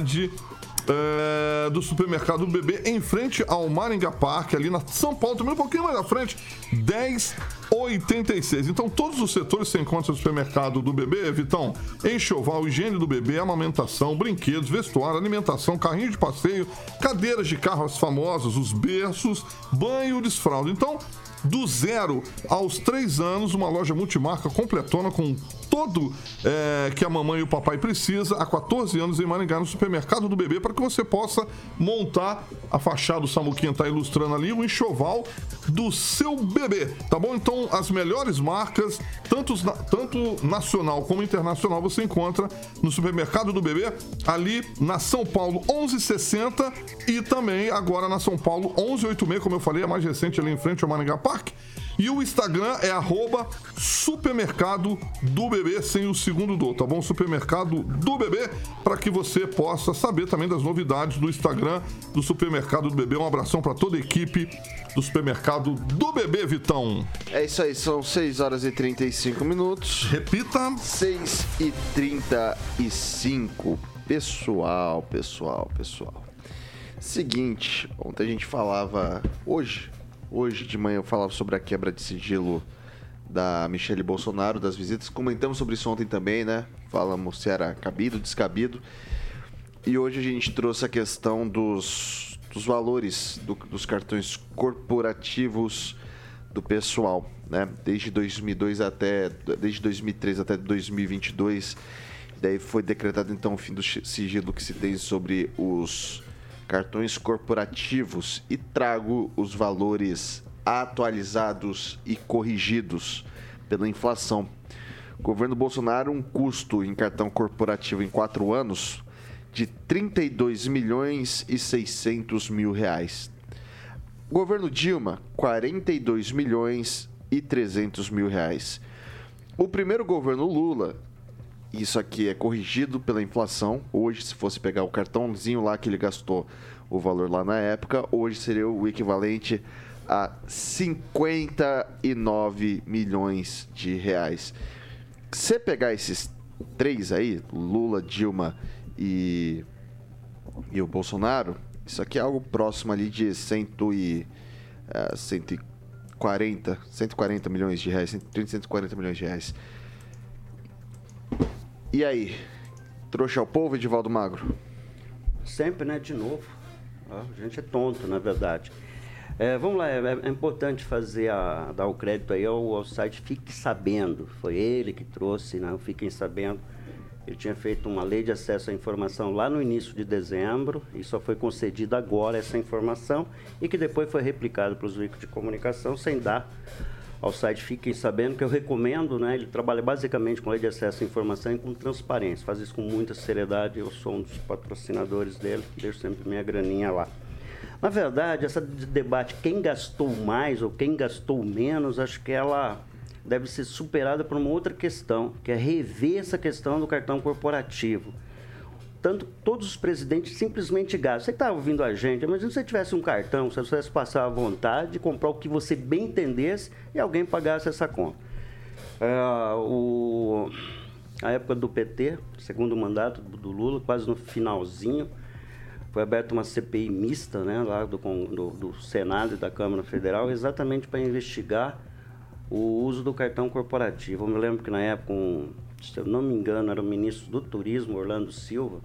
Speaker 3: é, do supermercado do bebê em frente ao Maringá Park, ali na São Paulo, também um pouquinho mais à frente, 10 86. Então, todos os setores você encontra no supermercado do bebê, Vitão. Enxoval, higiene do bebê, amamentação, brinquedos, vestuário, alimentação, carrinho de passeio, cadeiras de carros famosas, os berços, banho desfraldo. Então, do zero aos três anos, uma loja multimarca completona com todo é, que a mamãe e o papai precisa há 14 anos em Maringá, no supermercado do bebê, para que você possa montar a fachada do Samuquinha está ilustrando ali, o enxoval do seu bebê, tá bom? Então, as melhores marcas, tanto, tanto nacional como internacional, você encontra no supermercado do bebê, ali na São Paulo 1160 e também agora na São Paulo 1186, como eu falei, a mais recente ali em frente ao Maringá Park. E o Instagram é arroba supermercado do bebê, sem o segundo do, tá bom? Supermercado do bebê, para que você possa saber também das novidades do Instagram do supermercado do bebê. Um abração para toda a equipe do supermercado do bebê, Vitão.
Speaker 1: É isso aí, são 6 horas e 35 minutos.
Speaker 3: Repita.
Speaker 1: 6 e 35. Pessoal, pessoal, pessoal. Seguinte, ontem a gente falava. Hoje, Hoje de manhã eu falava sobre a quebra de sigilo da Michelle Bolsonaro, das visitas. Comentamos sobre isso ontem também, né? Falamos se era cabido, descabido. E hoje a gente trouxe a questão dos, dos valores do, dos cartões corporativos do pessoal, né? Desde 2002 até desde 2003 até 2022, daí foi decretado então o fim do sigilo que se tem sobre os cartões corporativos e trago os valores atualizados e corrigidos pela inflação. governo Bolsonaro, um custo em cartão corporativo em quatro anos de 32 milhões e 600 mil reais. governo Dilma, 42 milhões e 300 mil reais. O primeiro governo Lula, isso aqui é corrigido pela inflação. Hoje, se fosse pegar o cartãozinho lá que ele gastou, o valor lá na época, hoje seria o equivalente a 59 milhões de reais. Se pegar esses três aí, Lula, Dilma e, e o Bolsonaro, isso aqui é algo próximo ali de cento e, uh, 140, 140 milhões de reais, 130, 140 milhões de reais. E aí? Trouxa ao povo, Edivaldo Magro?
Speaker 2: Sempre, né? De novo. A gente é tonto, na verdade. É, vamos lá, é, é, importante fazer a, dar o crédito aí ao, ao, site Fique Sabendo. Foi ele que trouxe, né? Fiquem Sabendo. Ele tinha feito uma lei de acesso à informação lá no início de dezembro e só foi concedida agora essa informação e que depois foi replicado para os veículos de comunicação sem dar ao site Fiquem Sabendo, que eu recomendo, né? Ele trabalha basicamente com lei de acesso à informação e com transparência. Faz isso com muita seriedade. Eu sou um dos patrocinadores dele, deixo sempre minha graninha lá. Na verdade, essa debate quem gastou mais ou quem gastou menos, acho que ela deve ser superada por uma outra questão, que é rever essa questão do cartão corporativo tanto todos os presidentes simplesmente gastam. Você está ouvindo a gente, imagina se você tivesse um cartão, se você pudesse passar à vontade, de comprar o que você bem entendesse e alguém pagasse essa conta. É, o, a época do PT, segundo mandato do Lula, quase no finalzinho, foi aberta uma CPI mista né, lá do, do, do Senado e da Câmara Federal, exatamente para investigar o uso do cartão corporativo. Eu me lembro que na época, um, se eu não me engano, era o ministro do Turismo, Orlando Silva,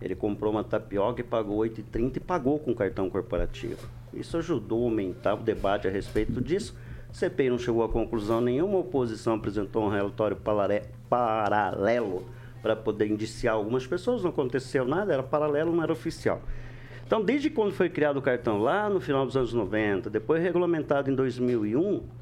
Speaker 2: ele comprou uma tapioca e pagou 8,30 e pagou com cartão corporativo. Isso ajudou a aumentar o debate a respeito disso. A CPI não chegou a conclusão nenhuma, oposição apresentou um relatório paralelo para poder indiciar algumas pessoas, não aconteceu nada, era paralelo, não era oficial. Então, desde quando foi criado o cartão lá no final dos anos 90, depois regulamentado em 2001, ah,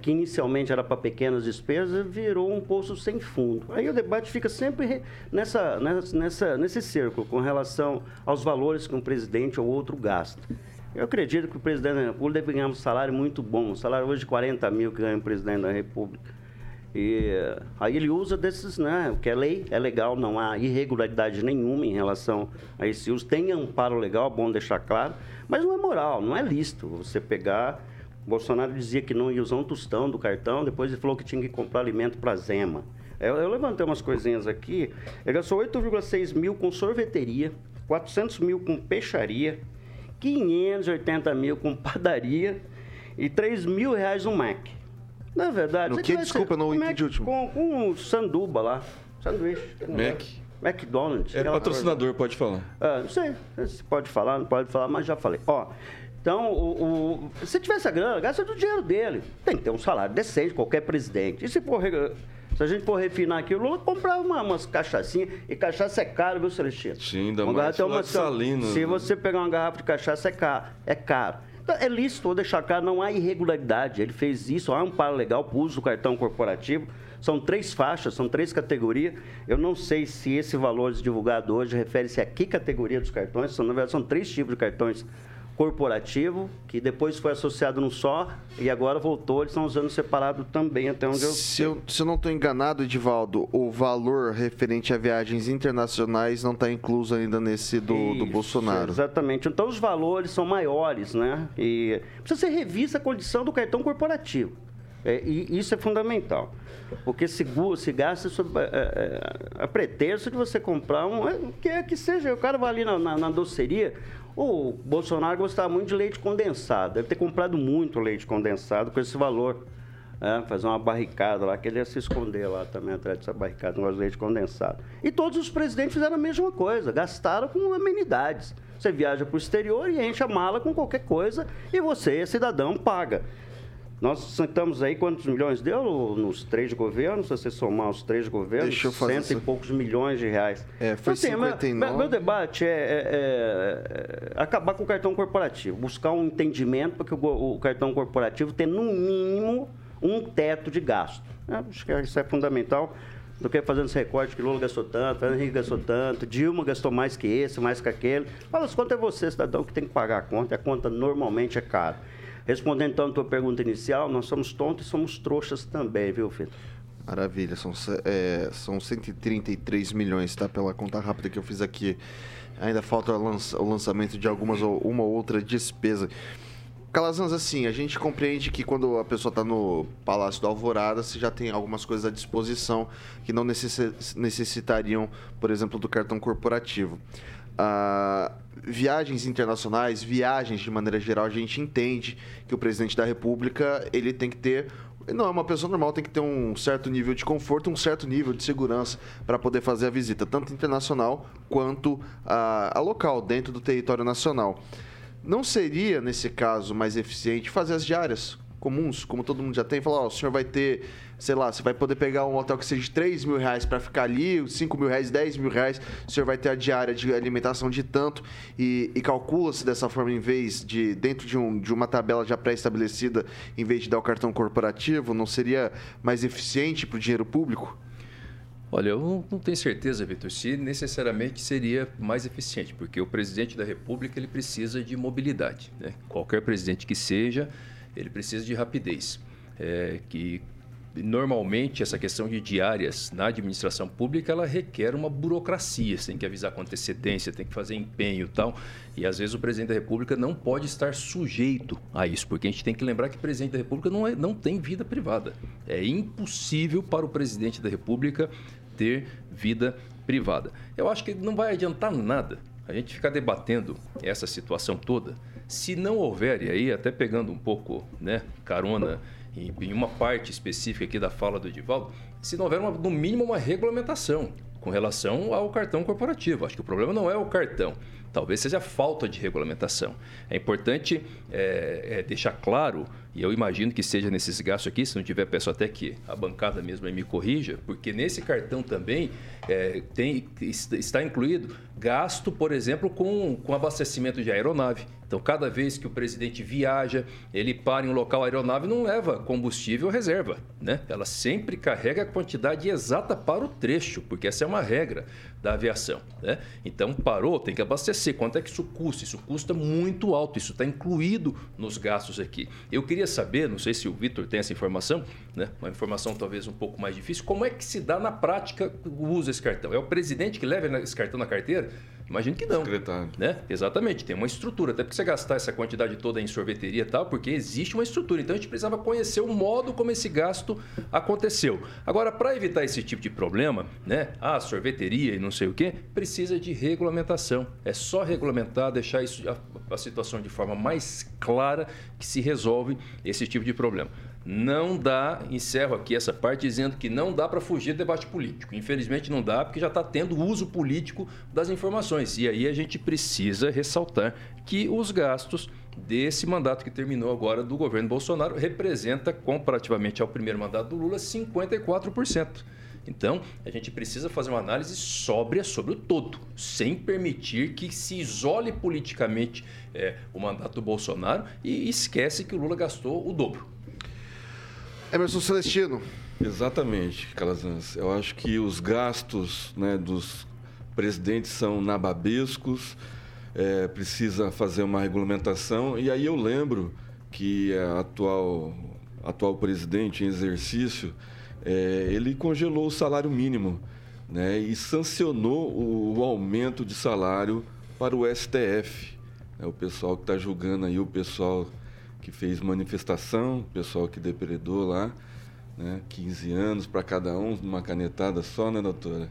Speaker 2: que inicialmente era para pequenas despesas, virou um poço sem fundo. Aí o debate fica sempre nessa, nessa, nesse círculo com relação aos valores que um presidente ou outro gasta. Eu acredito que o presidente da República deve ganhar um salário muito bom, um salário hoje de 40 mil que ganha o presidente da República. E aí ele usa desses, né? Que é lei, é legal, não há irregularidade nenhuma em relação a esse uso. Tem amparo legal, bom deixar claro, mas não é moral, não é lícito você pegar Bolsonaro dizia que não ia usar um tostão do cartão, depois ele falou que tinha que comprar alimento para Zema. Eu, eu, levantei umas coisinhas aqui. Ele gastou 8,6 mil com sorveteria, 400 mil com peixaria, 580 mil com padaria e 3 mil reais no Mac. Na verdade,
Speaker 1: No que? Desculpa, eu não entendi o último.
Speaker 2: Com, com um sanduba lá. Sanduíche.
Speaker 6: Mac.
Speaker 2: McDonald's.
Speaker 6: É patrocinador, pode falar.
Speaker 2: Ah, não sei se pode falar, não pode falar, mas já falei. Ó, então, o, o- se tivesse a grana, gasta do dinheiro dele. Tem que ter um salário decente, qualquer presidente. E se for, se a gente for refinar aqui, o Lula comprava uma, umas cachaçinhas, e cachaça é caro, viu, Celestino?
Speaker 6: Sim, ainda
Speaker 2: Uma
Speaker 6: mais lá de Salinas,
Speaker 2: Se
Speaker 6: né?
Speaker 2: você pegar uma garrafa de cachaça, é caro. É caro. Então, é lícito, vou deixar claro, não há irregularidade. Ele fez isso, há um amparo legal para o uso do cartão corporativo. São três faixas, são três categorias. Eu não sei se esse valor divulgado hoje refere-se a que categoria dos cartões. São, na verdade, são três tipos de cartões corporativo, que depois foi associado num só e agora voltou, eles estão usando separado também, até onde eu
Speaker 1: Se eu, se eu não estou enganado, Edivaldo, o valor referente a viagens internacionais não está incluso ainda nesse do, do
Speaker 2: Isso,
Speaker 1: Bolsonaro.
Speaker 2: Exatamente. Então os valores são maiores, né? E precisa ser revista a condição do cartão corporativo. É, e isso é fundamental. Porque se, se gasta sob, é, é, a pretexto de você comprar um. é, que é que seja, o cara vai ali na, na, na doceria. O Bolsonaro gostava muito de leite condensado. Deve ter comprado muito leite condensado com esse valor. É, fazer uma barricada lá, que ele ia se esconder lá também atrás dessa barricada, um de leite condensado. E todos os presidentes fizeram a mesma coisa, gastaram com amenidades. Você viaja para o exterior e enche a mala com qualquer coisa e você, cidadão, paga. Nós sentamos aí quantos milhões deu nos três governos, se você somar os três governos,
Speaker 1: Deixa eu fazer
Speaker 2: cento e poucos milhões de reais.
Speaker 1: É, foi
Speaker 2: Então, assim, meu-
Speaker 1: 59.
Speaker 2: Meu, meu debate é, é- é acabar com o cartão corporativo, buscar um entendimento para que o, o cartão corporativo tenha, no mínimo, um teto de gasto. É, acho que isso é fundamental. Do que fazendo esse recorte que Lula gastou tanto, Fernando Henrique gastou tanto, Dilma gastou mais que esse, mais que aquele. Fala, as contas é você, cidadão, que tem que pagar a conta, e a conta normalmente é cara. Respondendo então a tua pergunta inicial, nós somos tontos e somos trouxas também, viu, Fito?
Speaker 1: Maravilha, são, é, são 133 milhões, tá? Pela conta rápida que eu fiz aqui. Ainda falta o lança- o lançamento de algumas ou uma ou outra despesa. Calazans, assim, a gente compreende que quando a pessoa está no Palácio da Alvorada, você já tem algumas coisas à disposição que não necessi- necessitariam, por exemplo, do cartão corporativo. Ah, viagens internacionais, viagens de maneira geral, a gente entende que o presidente da República ele tem que ter não é uma pessoa normal, tem que ter um certo nível de conforto, um certo nível de segurança para poder fazer a visita, tanto internacional quanto a local, dentro do território nacional. Não seria, nesse caso, mais eficiente fazer as diárias comuns, como todo mundo já tem? Falar, ó, o senhor vai ter, sei lá, você vai poder pegar um hotel que seja de 3 mil reais para ficar ali, 5 mil reais, 10 mil reais, o senhor vai ter a diária de alimentação de tanto e, e calcula-se dessa forma, em vez de, dentro de, um, de uma tabela já pré-estabelecida, em vez de dar o cartão corporativo, não seria mais eficiente para o dinheiro público?
Speaker 4: Olha, eu não- tenho certeza, Vitor, se necessariamente seria mais eficiente, porque o presidente da República ele precisa de mobilidade. Né? Qualquer presidente que seja, ele precisa de rapidez. É, que normalmente essa questão de diárias na administração pública ela requer uma burocracia. Você tem que avisar com antecedência, tem que fazer empenho e tal. E às vezes o presidente da República não pode estar sujeito a isso, porque a gente tem que lembrar que o presidente da República não, é, não tem vida privada. É impossível para o presidente da República ter vida privada. Eu acho que não vai adiantar nada a gente ficar debatendo essa situação toda se não houver, e aí até pegando um pouco né, carona em, em uma parte específica aqui da fala do Edivaldo, se não houver uma- no mínimo uma regulamentação com relação ao cartão corporativo. Acho que o problema não é o cartão, talvez seja a falta de regulamentação. É importante é, é, deixar claro, e eu imagino que seja nesses gastos aqui, se não tiver, peço até que a bancada mesmo me corrija, porque nesse cartão também é, tem, está incluído gasto, por exemplo, com, com abastecimento de aeronave. Então, cada vez que o presidente viaja, ele para em um local, a aeronave não leva combustível reserva, né? Ela sempre carrega a quantidade exata para o trecho, porque essa é uma regra da aviação, né? Então, parou, tem que abastecer. Quanto é que isso custa? Isso custa muito alto, isso está incluído nos gastos aqui. Eu queria saber, não sei se o Vitor tem essa informação, né? Uma informação talvez um pouco mais difícil, como é que se dá na prática o uso desse cartão? É o presidente que leva esse cartão na carteira? Imagino que não.
Speaker 6: Secretário.
Speaker 4: Né? Exatamente, tem uma estrutura. Até porque você gastar essa quantidade toda em sorveteria e tal, porque existe uma estrutura. Então a gente precisava conhecer o modo como esse gasto aconteceu. Agora, para evitar esse tipo de problema, né? Ah, sorveteria e não sei o quê, precisa de regulamentação. É só regulamentar, deixar isso, a, a situação de forma mais clara que se resolve esse tipo de problema. Não dá, encerro aqui essa parte dizendo que não dá para fugir do debate político. Infelizmente não dá, porque já está tendo uso político das informações. E aí a gente precisa ressaltar que os gastos desse mandato que terminou agora do governo Bolsonaro representa, comparativamente ao primeiro mandato do Lula, 54%. Então, a gente precisa fazer uma análise sóbria sobre o todo, sem permitir que se isole politicamente é, o mandato do Bolsonaro e esquece que o Lula gastou o dobro.
Speaker 1: Emerson Celestino.
Speaker 6: Exatamente, Calazans. Eu acho que os gastos né, dos presidentes são nababescos, é, precisa fazer uma regulamentação. E aí eu lembro que a atual, atual presidente em exercício é, ele congelou o salário mínimo né, e sancionou o, o aumento de salário para o STF. É, o pessoal que está julgando aí, o pessoal que fez manifestação, pessoal que depredou lá, né, 15 anos para cada um, numa canetada só, né, doutora?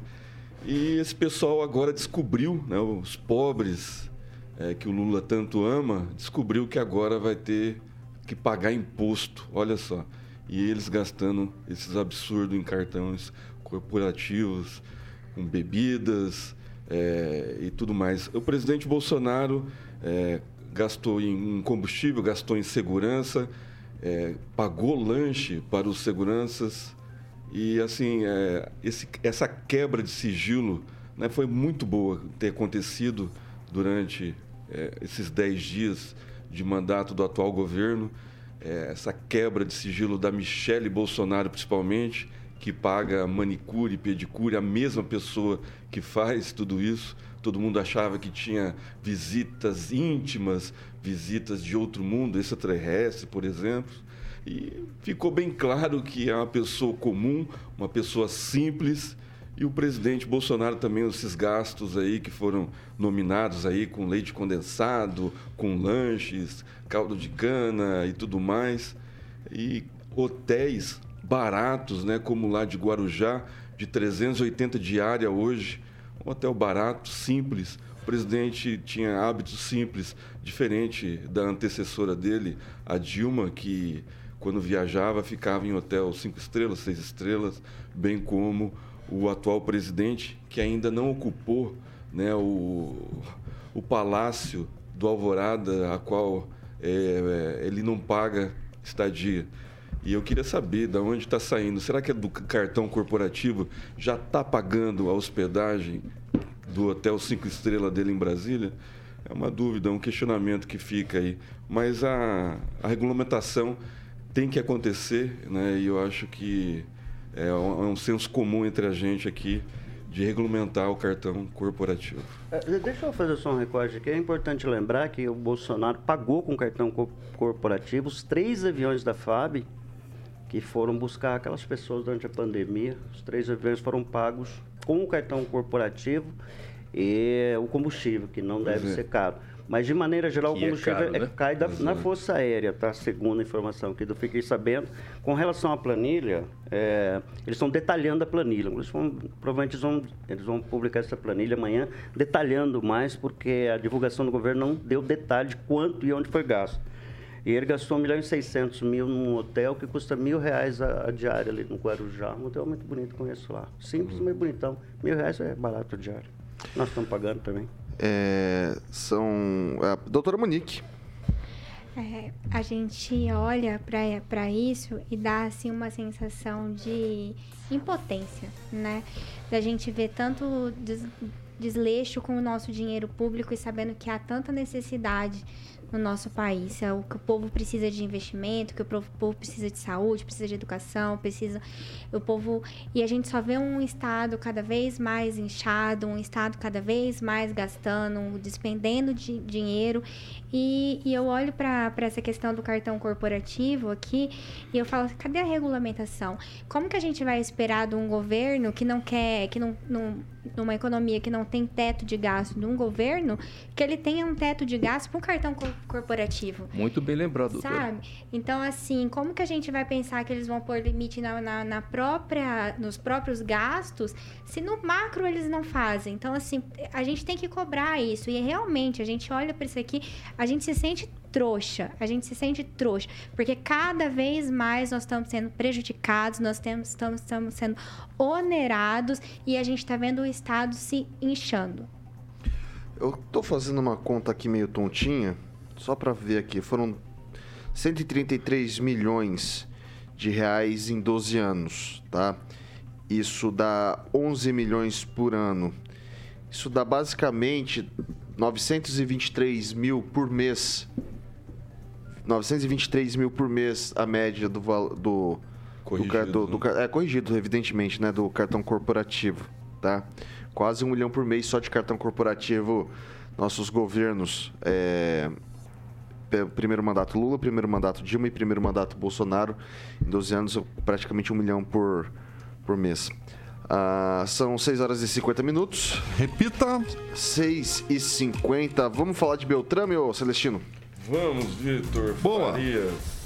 Speaker 6: E esse pessoal agora descobriu, né, os pobres é, que o Lula tanto ama, descobriu que agora vai ter que pagar imposto. Olha só e eles gastando esses absurdos em cartões corporativos, com bebidas é, e tudo mais. O presidente Bolsonaro é, gastou em combustível, gastou em segurança, é, pagou lanche para os seguranças e assim esse, essa quebra de sigilo né, foi muito boa ter acontecido durante esses dez dias de mandato do atual governo é, essa quebra de sigilo da Michele Bolsonaro, principalmente, que paga manicure e pedicure, a mesma pessoa que faz tudo isso. Todo mundo achava que tinha visitas íntimas, visitas de outro mundo, extraterrestre, por exemplo. E ficou bem claro que é uma pessoa comum, uma pessoa simples, e o presidente Bolsonaro também, esses gastos aí que foram nominados aí com leite condensado, com lanches, caldo de cana e tudo mais. E hotéis baratos, né, como lá de Guarujá, de 380 diária hoje. Um hotel barato, simples. O presidente tinha hábitos simples, diferente da antecessora dele, a Dilma, que quando viajava ficava em hotel cinco estrelas, seis estrelas, bem como o atual presidente, que ainda não ocupou né, o, o palácio do Alvorada, a qual é, é, ele não paga estadia. E eu queria saber de onde está saindo. Será que é do cartão corporativo? Já está pagando a hospedagem do hotel cinco estrelas dele em Brasília? É uma dúvida, um questionamento que fica aí. Mas a, a regulamentação tem que acontecer, né? E eu acho que é um, é um senso comum entre a gente aqui de regulamentar o cartão corporativo.
Speaker 2: É, deixa eu fazer só um recorte aqui. É importante lembrar que o Bolsonaro pagou com cartão co corporativo os três aviões da FAB que foram buscar aquelas pessoas durante a pandemia. Os três aviões foram pagos com o cartão corporativo e o combustível, que não deve é. ser caro. Mas, de maneira geral, que o combustível é caro, é, né? cai da, na Força Aérea, tá? Segundo a informação que eu fiquei sabendo. Com relação à planilha, é, eles estão detalhando a planilha. Eles vão, provavelmente eles vão, eles vão publicar essa planilha amanhã, detalhando mais, porque a divulgação do governo não deu detalhe de quanto e onde foi gasto. E ele gastou 1 milhão e 600 mil num hotel que custa mil reais a, a diária ali no Guarujá. Um hotel muito bonito, conheço lá. Simples, mas bonitão. Mil reais é barato a diária. Nós estamos pagando também
Speaker 1: é, são a doutora Monique.
Speaker 5: É, a gente olha para isso e dá assim uma sensação de impotência, né? Da gente ver tanto des, desleixo com o nosso dinheiro público e sabendo que há tanta necessidade no nosso país. É o que o povo precisa de investimento, que o povo precisa de saúde, precisa de educação, precisa o povo e a gente só vê um estado cada vez mais inchado, um estado cada vez mais gastando, despendendo de dinheiro e, e eu olho para essa questão do cartão corporativo aqui e eu falo, cadê a regulamentação? Como que a gente vai esperar de um governo que não quer, que não, não numa economia que não tem teto de gasto de um governo, que ele tenha um teto de gasto com cartão co corporativo.
Speaker 4: Muito bem lembrado,
Speaker 5: Sabe? Então, assim, como que a gente vai pensar que eles vão pôr limite na, na, na própria, nos próprios gastos, se no macro eles não fazem? Então, assim, a gente tem que cobrar isso. E realmente, a gente olha para isso aqui, a gente se sente trouxa. A gente se sente trouxa. Porque cada vez mais nós estamos sendo prejudicados, nós temos, estamos, estamos sendo onerados e a gente está vendo o Estado se inchando.
Speaker 1: Eu tô fazendo uma conta aqui meio tontinha, só para ver aqui. Foram 133 milhões de reais em 12 anos, tá? Isso dá 11 milhões por ano. Isso dá basicamente 923 mil por mês. 923 mil por mês a média do do
Speaker 6: Corrigido,
Speaker 1: do, do- do
Speaker 6: né?
Speaker 1: é corrigido evidentemente, né, do cartão corporativo, tá? Quase um milhão por mês só de cartão corporativo nossos governos é, primeiro mandato Lula, primeiro mandato Dilma e primeiro mandato Bolsonaro. Em 12 anos, praticamente um milhão por, por mês. Ah, são 6 horas e 50 minutos.
Speaker 3: Repita.
Speaker 1: 6 e 50. Vamos falar de Beltrame, ô Celestino?
Speaker 6: Vamos, Vitor.
Speaker 3: Boa.
Speaker 6: Farias.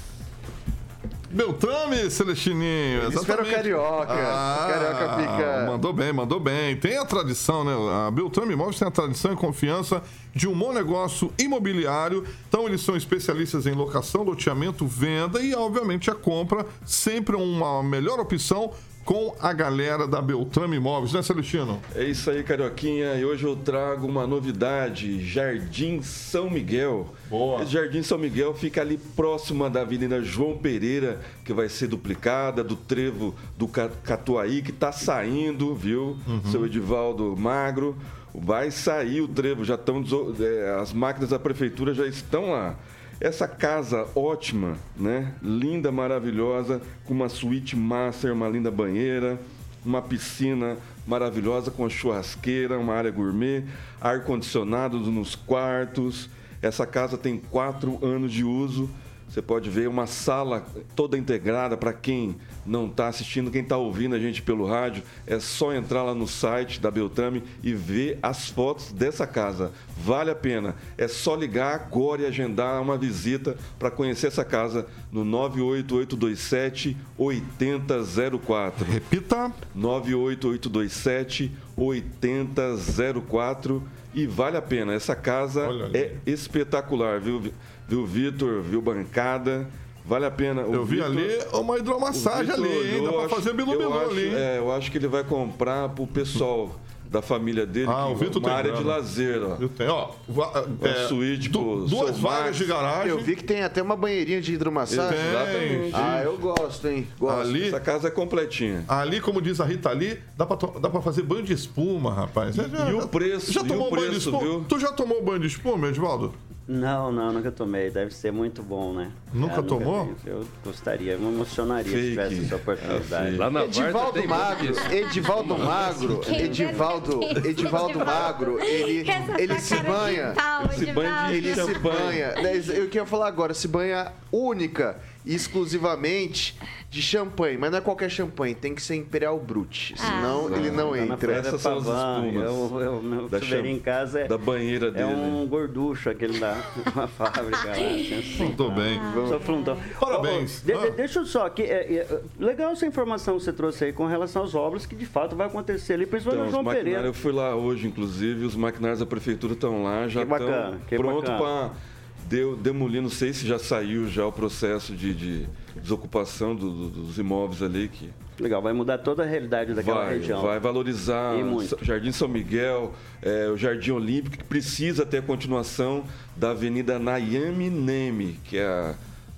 Speaker 3: Beltrame, Celestininho.
Speaker 1: Ele espera o
Speaker 3: exatamente.
Speaker 1: Carioca. O Carioca fica-
Speaker 3: Mandou bem, mandou bem. Tem a tradição, né? A Beltrame Imóveis tem a tradição e confiança de um bom negócio imobiliário. Então, eles são especialistas em locação, loteamento, venda e, obviamente, a compra. Sempre uma melhor opção com a galera da Beltrame Imóveis, né, Celestino?
Speaker 6: É isso aí, Carioquinha. E hoje eu trago uma novidade: Jardim São Miguel.
Speaker 3: Boa.
Speaker 6: Esse Jardim São Miguel fica ali próxima da Avenida João Pereira, que vai ser duplicada, do trevo do Ca- Catuaí, que está saindo, viu? Seu Edivaldo Magro. Vai sair o trevo, já estão. é, as máquinas da prefeitura já estão lá. Essa casa ótima, né? Linda, maravilhosa, com uma suíte master, uma linda banheira, uma piscina maravilhosa com churrasqueira, uma área gourmet, ar-condicionado nos quartos. Essa casa tem quatro anos de uso. Você pode ver uma sala toda integrada para quem não está assistindo, quem está ouvindo a gente pelo rádio. É só entrar lá no site da Beltrame e ver as fotos dessa casa. Vale a pena. É só ligar agora e agendar uma visita para conhecer essa casa no 98827 8004.
Speaker 3: Repita.
Speaker 6: 98827 8004 e vale a pena. Essa casa é espetacular, viu, Vi- viu Vitor, viu bancada. Vale a pena. O
Speaker 3: Eu vi
Speaker 6: Vitor-
Speaker 3: ali uma hidromassagem ali, hein? Dá pra
Speaker 6: acho-
Speaker 3: fazer
Speaker 6: acho-
Speaker 3: ali?
Speaker 6: É, eu acho que ele vai comprar pro pessoal da família dele,
Speaker 3: Ah,
Speaker 6: que-
Speaker 3: o Vitor
Speaker 6: uma
Speaker 3: tem
Speaker 6: área de
Speaker 3: grana.
Speaker 6: lazer, ó.
Speaker 3: Eu tenho, ó. va-
Speaker 6: Uma
Speaker 3: é,
Speaker 6: suíte
Speaker 3: du-
Speaker 6: pro
Speaker 3: duas vagas de garagem.
Speaker 1: Eu vi que tem até uma banheirinha de hidromassagem.
Speaker 3: Tem.
Speaker 1: Ah, eu gosto, hein? Gosto.
Speaker 3: Ali,
Speaker 6: Essa casa é completinha.
Speaker 3: ali, como diz a Rita ali, dá pra, dá pra fazer banho de espuma, rapaz. Você já-
Speaker 6: E o preço,
Speaker 3: Já
Speaker 6: e o
Speaker 3: tomou banho de espuma?
Speaker 6: viu?
Speaker 3: Tu já tomou banho de espuma, Edvaldo?
Speaker 2: Não, não, nunca tomei. Deve ser muito bom, né?
Speaker 3: Nunca tomou?
Speaker 2: fiz. Eu gostaria, me emocionaria
Speaker 6: Fake.
Speaker 2: se tivesse essa oportunidade.
Speaker 4: Lá na
Speaker 1: Edivaldo
Speaker 4: tem
Speaker 1: Magro. Edivaldo Magro, Edivaldo, Edivaldo Magro, ele, ele se banha.
Speaker 6: banho de
Speaker 5: Edivaldo.
Speaker 1: Ele se banha. Eu queria falar agora, se banha única exclusivamente de champanhe. Mas não é qualquer champanhe, tem que ser Imperial Brut. Senão ele não
Speaker 2: Tá
Speaker 1: entra.
Speaker 6: Essas são as espumas
Speaker 2: Eu, eu, meu
Speaker 6: da
Speaker 2: chuveirinho em
Speaker 6: cham-
Speaker 2: casa é,
Speaker 6: Da banheira
Speaker 2: é
Speaker 6: dele.
Speaker 2: um gorducho, aquele da uma fábrica lá. sensacional.
Speaker 3: Muito bem.
Speaker 2: Sou fluntão.
Speaker 3: Parabéns.
Speaker 2: De- de-
Speaker 3: Ah.
Speaker 2: deixa eu só aqui. é, é, legal essa informação que você trouxe aí com relação às obras que de fato vai acontecer ali, principalmente
Speaker 6: Então,
Speaker 2: no João Pereira.
Speaker 6: eu fui lá hoje, inclusive, os maquinários da prefeitura estão lá, já
Speaker 2: Que
Speaker 6: estão
Speaker 2: que
Speaker 6: prontos para demolir. Não sei se já saiu já o processo de, de desocupação do- do- dos imóveis ali, que
Speaker 2: Legal, vai mudar toda a realidade daquela
Speaker 6: vai,
Speaker 2: região.
Speaker 6: vai valorizar o Jardim São Miguel, é, o Jardim Olímpico, que precisa ter a continuação da Avenida Nayami Neme, que é a,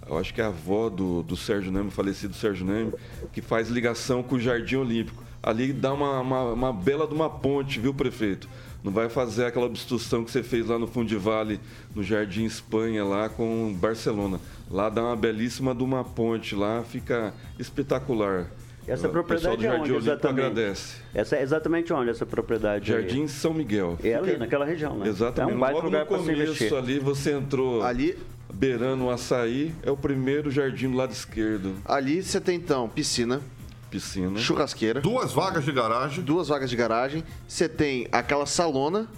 Speaker 6: eu acho que é a avó do, do Sérgio Neme, falecido Sérgio Neme, que faz ligação com o Jardim Olímpico. Ali dá uma, uma, uma bela de uma ponte, viu, prefeito? Não vai fazer aquela obstrução que você fez lá no Fundo de Vale, no Jardim Espanha, lá com Barcelona. Lá dá uma belíssima de uma ponte, lá fica espetacular.
Speaker 2: Essa
Speaker 6: O pessoal
Speaker 2: propriedade
Speaker 6: do
Speaker 2: é
Speaker 6: Jardim
Speaker 2: onde
Speaker 6: Olímpico
Speaker 2: exatamente?
Speaker 6: agradece.
Speaker 2: Essa é exatamente onde essa propriedade? aí?
Speaker 6: Jardim São Miguel.
Speaker 2: É ali, naquela região, né?
Speaker 6: Exatamente.
Speaker 2: É um baita
Speaker 6: Logo
Speaker 2: lugar
Speaker 6: no
Speaker 2: para se investir.
Speaker 6: começo ali, você entrou
Speaker 1: Ali,
Speaker 6: beirando o açaí, é o primeiro jardim do lado esquerdo.
Speaker 1: ali você tem então piscina,
Speaker 6: Piscina.
Speaker 1: churrasqueira,
Speaker 3: Duas vagas de garagem.
Speaker 1: duas vagas de garagem. Você tem aquela salona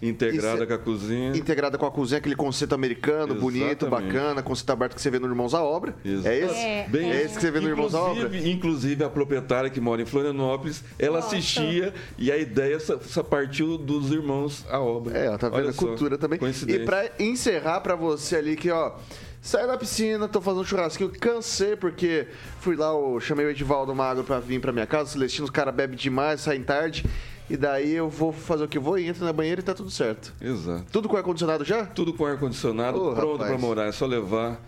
Speaker 6: Integrada
Speaker 1: é-
Speaker 6: com a cozinha.
Speaker 1: Integrada com a cozinha, aquele conceito americano, bonito,
Speaker 6: Exatamente.
Speaker 1: bacana, conceito aberto que você vê no Irmãos à Obra. É esse?
Speaker 5: É,
Speaker 6: Bem,
Speaker 1: é esse que você vê no Irmãos à Obra?
Speaker 6: Inclusive, a proprietária que mora em Florianópolis, ela
Speaker 5: Nossa.
Speaker 6: assistia e a ideia só, só partiu dos irmãos à obra.
Speaker 1: É, ela tá vendo
Speaker 6: Olha
Speaker 1: a
Speaker 6: só,
Speaker 1: cultura também. E pra encerrar pra você ali que, ó, sai da piscina, tô fazendo um churrasquinho, cansei porque fui lá, eu chamei o Edivaldo Magro pra vir pra minha casa, o Celestino, os caras bebem demais, saem tarde. E daí eu vou fazer o que eu vou, entro na banheira e tá tudo certo.
Speaker 6: Exato.
Speaker 1: Tudo com ar-condicionado já?
Speaker 6: Tudo com ar-condicionado,
Speaker 1: Ô,
Speaker 6: pronto
Speaker 1: rapaz.
Speaker 6: para morar. É só levar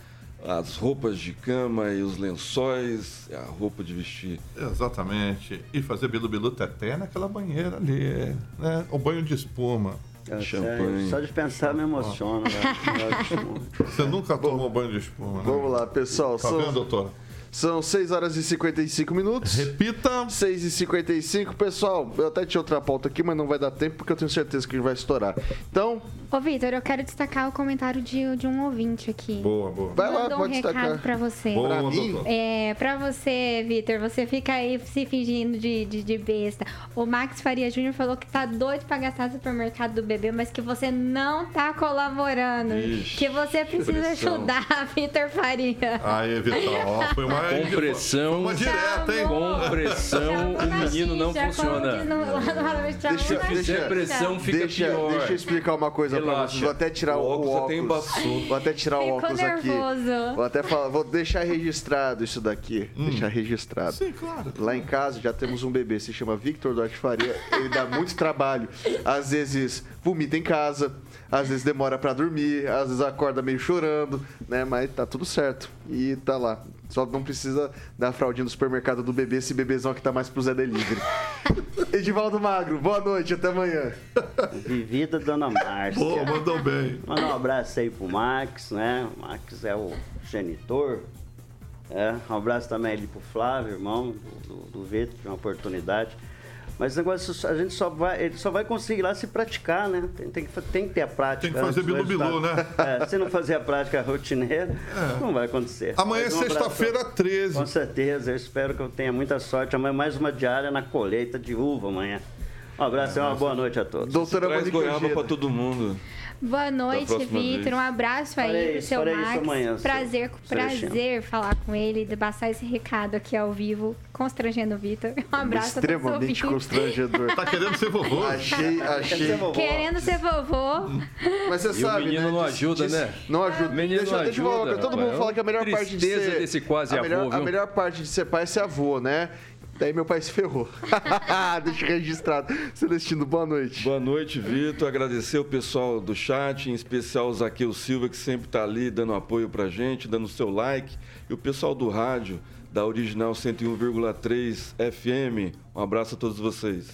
Speaker 6: as roupas de cama e os lençóis, a roupa de vestir.
Speaker 3: Exatamente. E fazer bilu-bilu teté naquela banheira ali, né? O banho de espuma.
Speaker 2: É,
Speaker 6: Champanhe.
Speaker 2: Só de pensar me emociona. né?
Speaker 3: Você nunca tomou banho de espuma, né?
Speaker 1: Vamos lá, pessoal.
Speaker 3: Tá
Speaker 1: são,
Speaker 3: vendo, doutora?
Speaker 1: São 6 horas e 55 minutos.
Speaker 3: Repita.
Speaker 1: 6 e 55 Pessoal, eu até tinha outra pauta aqui, mas não vai dar tempo porque eu tenho certeza que a gente vai estourar. Então,
Speaker 5: Ô, Vitor, eu quero destacar o comentário de, de um ouvinte aqui.
Speaker 3: Boa, boa.
Speaker 1: vai lá,
Speaker 5: Mandou um
Speaker 1: pode
Speaker 5: recado
Speaker 1: destacar.
Speaker 5: pra você.
Speaker 3: Boa,
Speaker 1: Pra mim?
Speaker 5: É, pra você, Vitor, você fica aí se fingindo de, de, de besta. O Max Faria Júnior falou que tá doido pra gastar no supermercado do bebê, mas que você não tá colaborando.
Speaker 6: Ixi,
Speaker 5: que você precisa
Speaker 6: pressão.
Speaker 5: ajudar, Vitor Faria.
Speaker 3: Aí, Vitor, ó, foi uma...
Speaker 4: Com pressão,
Speaker 3: Foi uma direta, hein?
Speaker 4: com pressão, o menino não funciona.
Speaker 1: Deixa- deixa-
Speaker 4: pressão fica
Speaker 1: deixa,
Speaker 4: pior.
Speaker 1: deixa eu explicar uma coisa pra
Speaker 4: Relaxa.
Speaker 1: vocês. Vou até tirar o,
Speaker 6: O óculos
Speaker 1: óculos. Vou até tirar o óculos aqui.
Speaker 5: nervoso.
Speaker 1: Vou até falar, vou deixar registrado isso daqui. Deixar registrado.
Speaker 3: Sim, claro.
Speaker 1: Lá em casa já temos um bebê, se chama Victor Duarte Faria. Ele dá muito trabalho. Às vezes vomita em casa, às vezes demora pra dormir, às vezes acorda meio chorando, né? Mas tá tudo certo. E tá lá. Só não precisa da fraldinha do supermercado do bebê, esse bebezão que tá mais pro Zé Delivery. Edivaldo Magro, boa noite, até amanhã.
Speaker 2: Vivida Dona Márcia.
Speaker 3: Boa, mandou bem.
Speaker 2: Mandar um abraço aí pro Max, né? O Max é o genitor. É, um abraço também ali pro Flávio, irmão do, do, do Vitor, de uma oportunidade. Mas o negócio, a gente só vai, ele só vai conseguir lá se praticar, né? Tem, tem que, tem que ter a prática.
Speaker 3: Tem que fazer bilu-bilu,
Speaker 2: resultado. É, se não fazer a prática rotineira, não vai acontecer.
Speaker 3: Amanhã é
Speaker 2: um
Speaker 3: sexta-feira, 13.
Speaker 2: Com certeza, eu espero que eu tenha muita sorte. Amanhã mais uma diária na colheita de uva amanhã. Um abraço e uma boa noite a todos.
Speaker 1: Doutora
Speaker 6: Traz goiaba para todo mundo.
Speaker 5: Boa noite, Vitor. Um abraço aí pro
Speaker 2: isso,
Speaker 5: seu Max.
Speaker 2: amanhã,
Speaker 5: prazer,
Speaker 2: seu
Speaker 5: prazer falar com ele passar esse recado aqui ao vivo, constrangendo o Vitor. Um abraço a
Speaker 1: Extremamente constrangedor.
Speaker 3: Tá querendo ser vovô?
Speaker 1: Achei, achei.
Speaker 5: Querendo ser vovô.
Speaker 1: Mas você
Speaker 4: E o
Speaker 1: sabe,
Speaker 4: menino
Speaker 1: né?
Speaker 4: não ajuda,
Speaker 1: diz-
Speaker 4: né?
Speaker 1: Não ajuda.
Speaker 4: O menino
Speaker 1: deixa,
Speaker 4: não
Speaker 1: deixa eu falar. Todo mundo fala que a melhor parte de ser...
Speaker 4: desse quase
Speaker 1: a melhor,
Speaker 4: avô,
Speaker 1: A
Speaker 4: viu?
Speaker 1: melhor parte de ser pai é ser avô, né? Daí meu pai se ferrou. deixa registrado. Celestino, boa noite.
Speaker 6: Boa noite, Vitor. Agradecer o pessoal do chat, em especial o Zaqueu Silva, que sempre está ali dando apoio pra gente, dando seu like. E o pessoal do rádio, da Original 101,3 FM. Um abraço a todos vocês.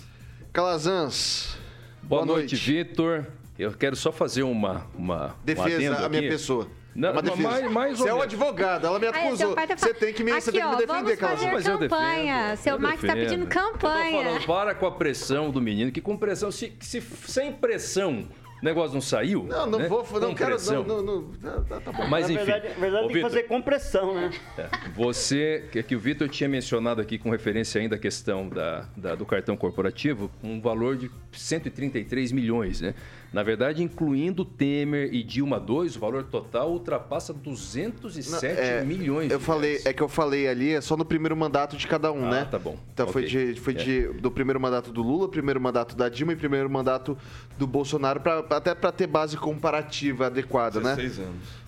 Speaker 1: Calazans.
Speaker 4: Boa, noite, Vitor. Eu quero só fazer uma. uma um
Speaker 1: Defesa a minha
Speaker 4: aqui.
Speaker 1: pessoa.
Speaker 4: Não,
Speaker 1: É uma
Speaker 4: mas
Speaker 1: defesa.
Speaker 4: mais- mais
Speaker 1: Você
Speaker 4: ou
Speaker 1: é um advogado, ela me
Speaker 5: Aí,
Speaker 1: acusou.
Speaker 5: tá
Speaker 1: Você tem que me, você
Speaker 5: Aqui,
Speaker 1: tem que me
Speaker 5: ó,
Speaker 1: defender, Calazans.
Speaker 4: Mas eu
Speaker 5: campanha.
Speaker 4: defendo,
Speaker 5: Seu
Speaker 4: eu
Speaker 5: Max tá
Speaker 4: defendo.
Speaker 5: pedindo
Speaker 4: Eu tô
Speaker 5: campanha.
Speaker 4: falando, para com a pressão do menino, que com pressão, se, se sem pressão o negócio não saiu.
Speaker 1: Não, não
Speaker 4: né?
Speaker 1: vou, não
Speaker 4: Com
Speaker 1: quero.
Speaker 4: pressão.
Speaker 1: Não, não, não, tá, tá bom.
Speaker 4: Mas
Speaker 2: Na
Speaker 4: enfim.
Speaker 2: verdade, na verdade tem que
Speaker 4: Vitor,
Speaker 2: fazer compressão, né?
Speaker 4: é, Você, que, que o Vitor tinha mencionado aqui com referência ainda à questão da, da- do cartão corporativo, um valor de 133 milhões, né? Na verdade, incluindo Temer e Dilma II, o valor total ultrapassa 207
Speaker 1: É,
Speaker 4: milhões.
Speaker 1: Eu
Speaker 4: de
Speaker 1: falei,
Speaker 4: reais.
Speaker 1: é que eu falei ali, é só no primeiro mandato de cada um,
Speaker 4: Ah,
Speaker 1: né?
Speaker 4: tá bom.
Speaker 1: Então foi,
Speaker 4: Ok.
Speaker 1: de, foi
Speaker 4: É.
Speaker 1: de, do primeiro mandato do Lula, primeiro mandato da Dilma e primeiro mandato do Bolsonaro, pra, até para ter base comparativa adequada, né?
Speaker 6: 16 anos.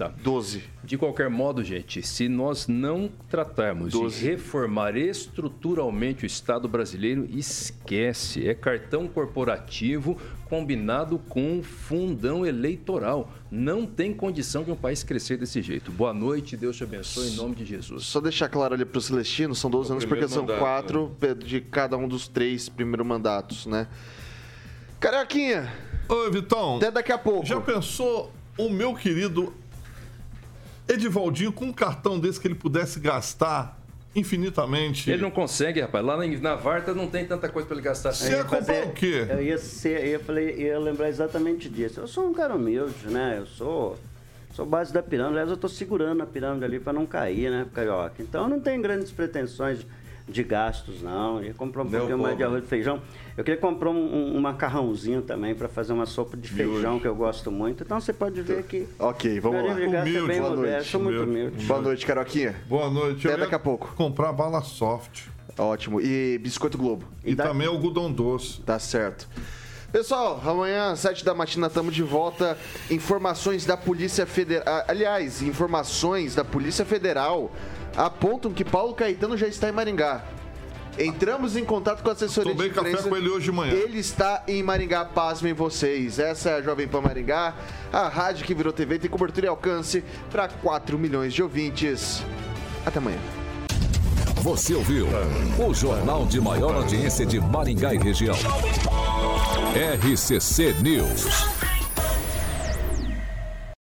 Speaker 4: Tá.
Speaker 1: 12.
Speaker 4: De qualquer modo, gente, se nós não tratarmos
Speaker 1: Doze.
Speaker 4: de reformar estruturalmente o Estado brasileiro, esquece. É cartão corporativo combinado com fundão eleitoral. Não tem condição de um país crescer desse jeito. Boa noite, Deus te abençoe em nome de Jesus.
Speaker 1: Só deixar claro ali pro Celestino, são 12
Speaker 6: É o
Speaker 1: anos porque são
Speaker 6: mandato,
Speaker 1: quatro de cada um dos três primeiros mandatos, né? Carioquinha,
Speaker 3: Ô, Vitão,
Speaker 1: até daqui a pouco.
Speaker 3: já pensou o meu querido Edivaldinho com um cartão desse que ele pudesse gastar infinitamente?
Speaker 4: Ele não consegue, rapaz. Lá na, Varta não tem tanta coisa para ele gastar.
Speaker 3: Você ia comprar o quê?
Speaker 2: Eu ia, ser, eu ia, falei, ia lembrar exatamente disso. Eu sou um cara humilde, né? Eu sou, sou base da pirâmide. Aliás, eu tô segurando a pirâmide ali para não cair, né, Carioca? Então eu não tenho grandes pretensões de gastos, não. Ia comprar um
Speaker 6: Não,
Speaker 2: pouquinho mais de arroz e feijão. Eu queria comprar um, um- um macarrãozinho também para fazer uma sopa de feijão que eu gosto muito. Então você pode ver que
Speaker 1: Ok, vamos
Speaker 2: meu
Speaker 1: lá.
Speaker 2: é
Speaker 3: Humilde,
Speaker 2: bem
Speaker 1: boa
Speaker 2: modesto.
Speaker 1: noite.
Speaker 2: Sou muito
Speaker 3: Humilde.
Speaker 2: humilde.
Speaker 1: Boa noite, Caroquinha.
Speaker 3: Boa noite.
Speaker 1: Até daqui a pouco.
Speaker 3: Comprar bala soft.
Speaker 1: Ótimo. E biscoito Globo.
Speaker 3: E,
Speaker 2: dá-
Speaker 3: também algodão doce.
Speaker 1: Tá certo. Pessoal, amanhã, às 7 da matina, estamos de volta. Informações da Polícia Federal. Aliás, informações da Polícia Federal apontam que Paulo Caetano já está em Maringá. Entramos em contato com a assessoria
Speaker 3: Tomei
Speaker 1: de
Speaker 3: café
Speaker 1: imprensa.
Speaker 3: com ele hoje de manhã.
Speaker 1: Ele está em Maringá, pasmem vocês. Essa é a Jovem Pan Maringá, a rádio que virou TV, tem cobertura e alcance para 4 milhões de ouvintes. Até amanhã.
Speaker 8: Você ouviu o jornal de maior audiência de Maringá e região. RCC News.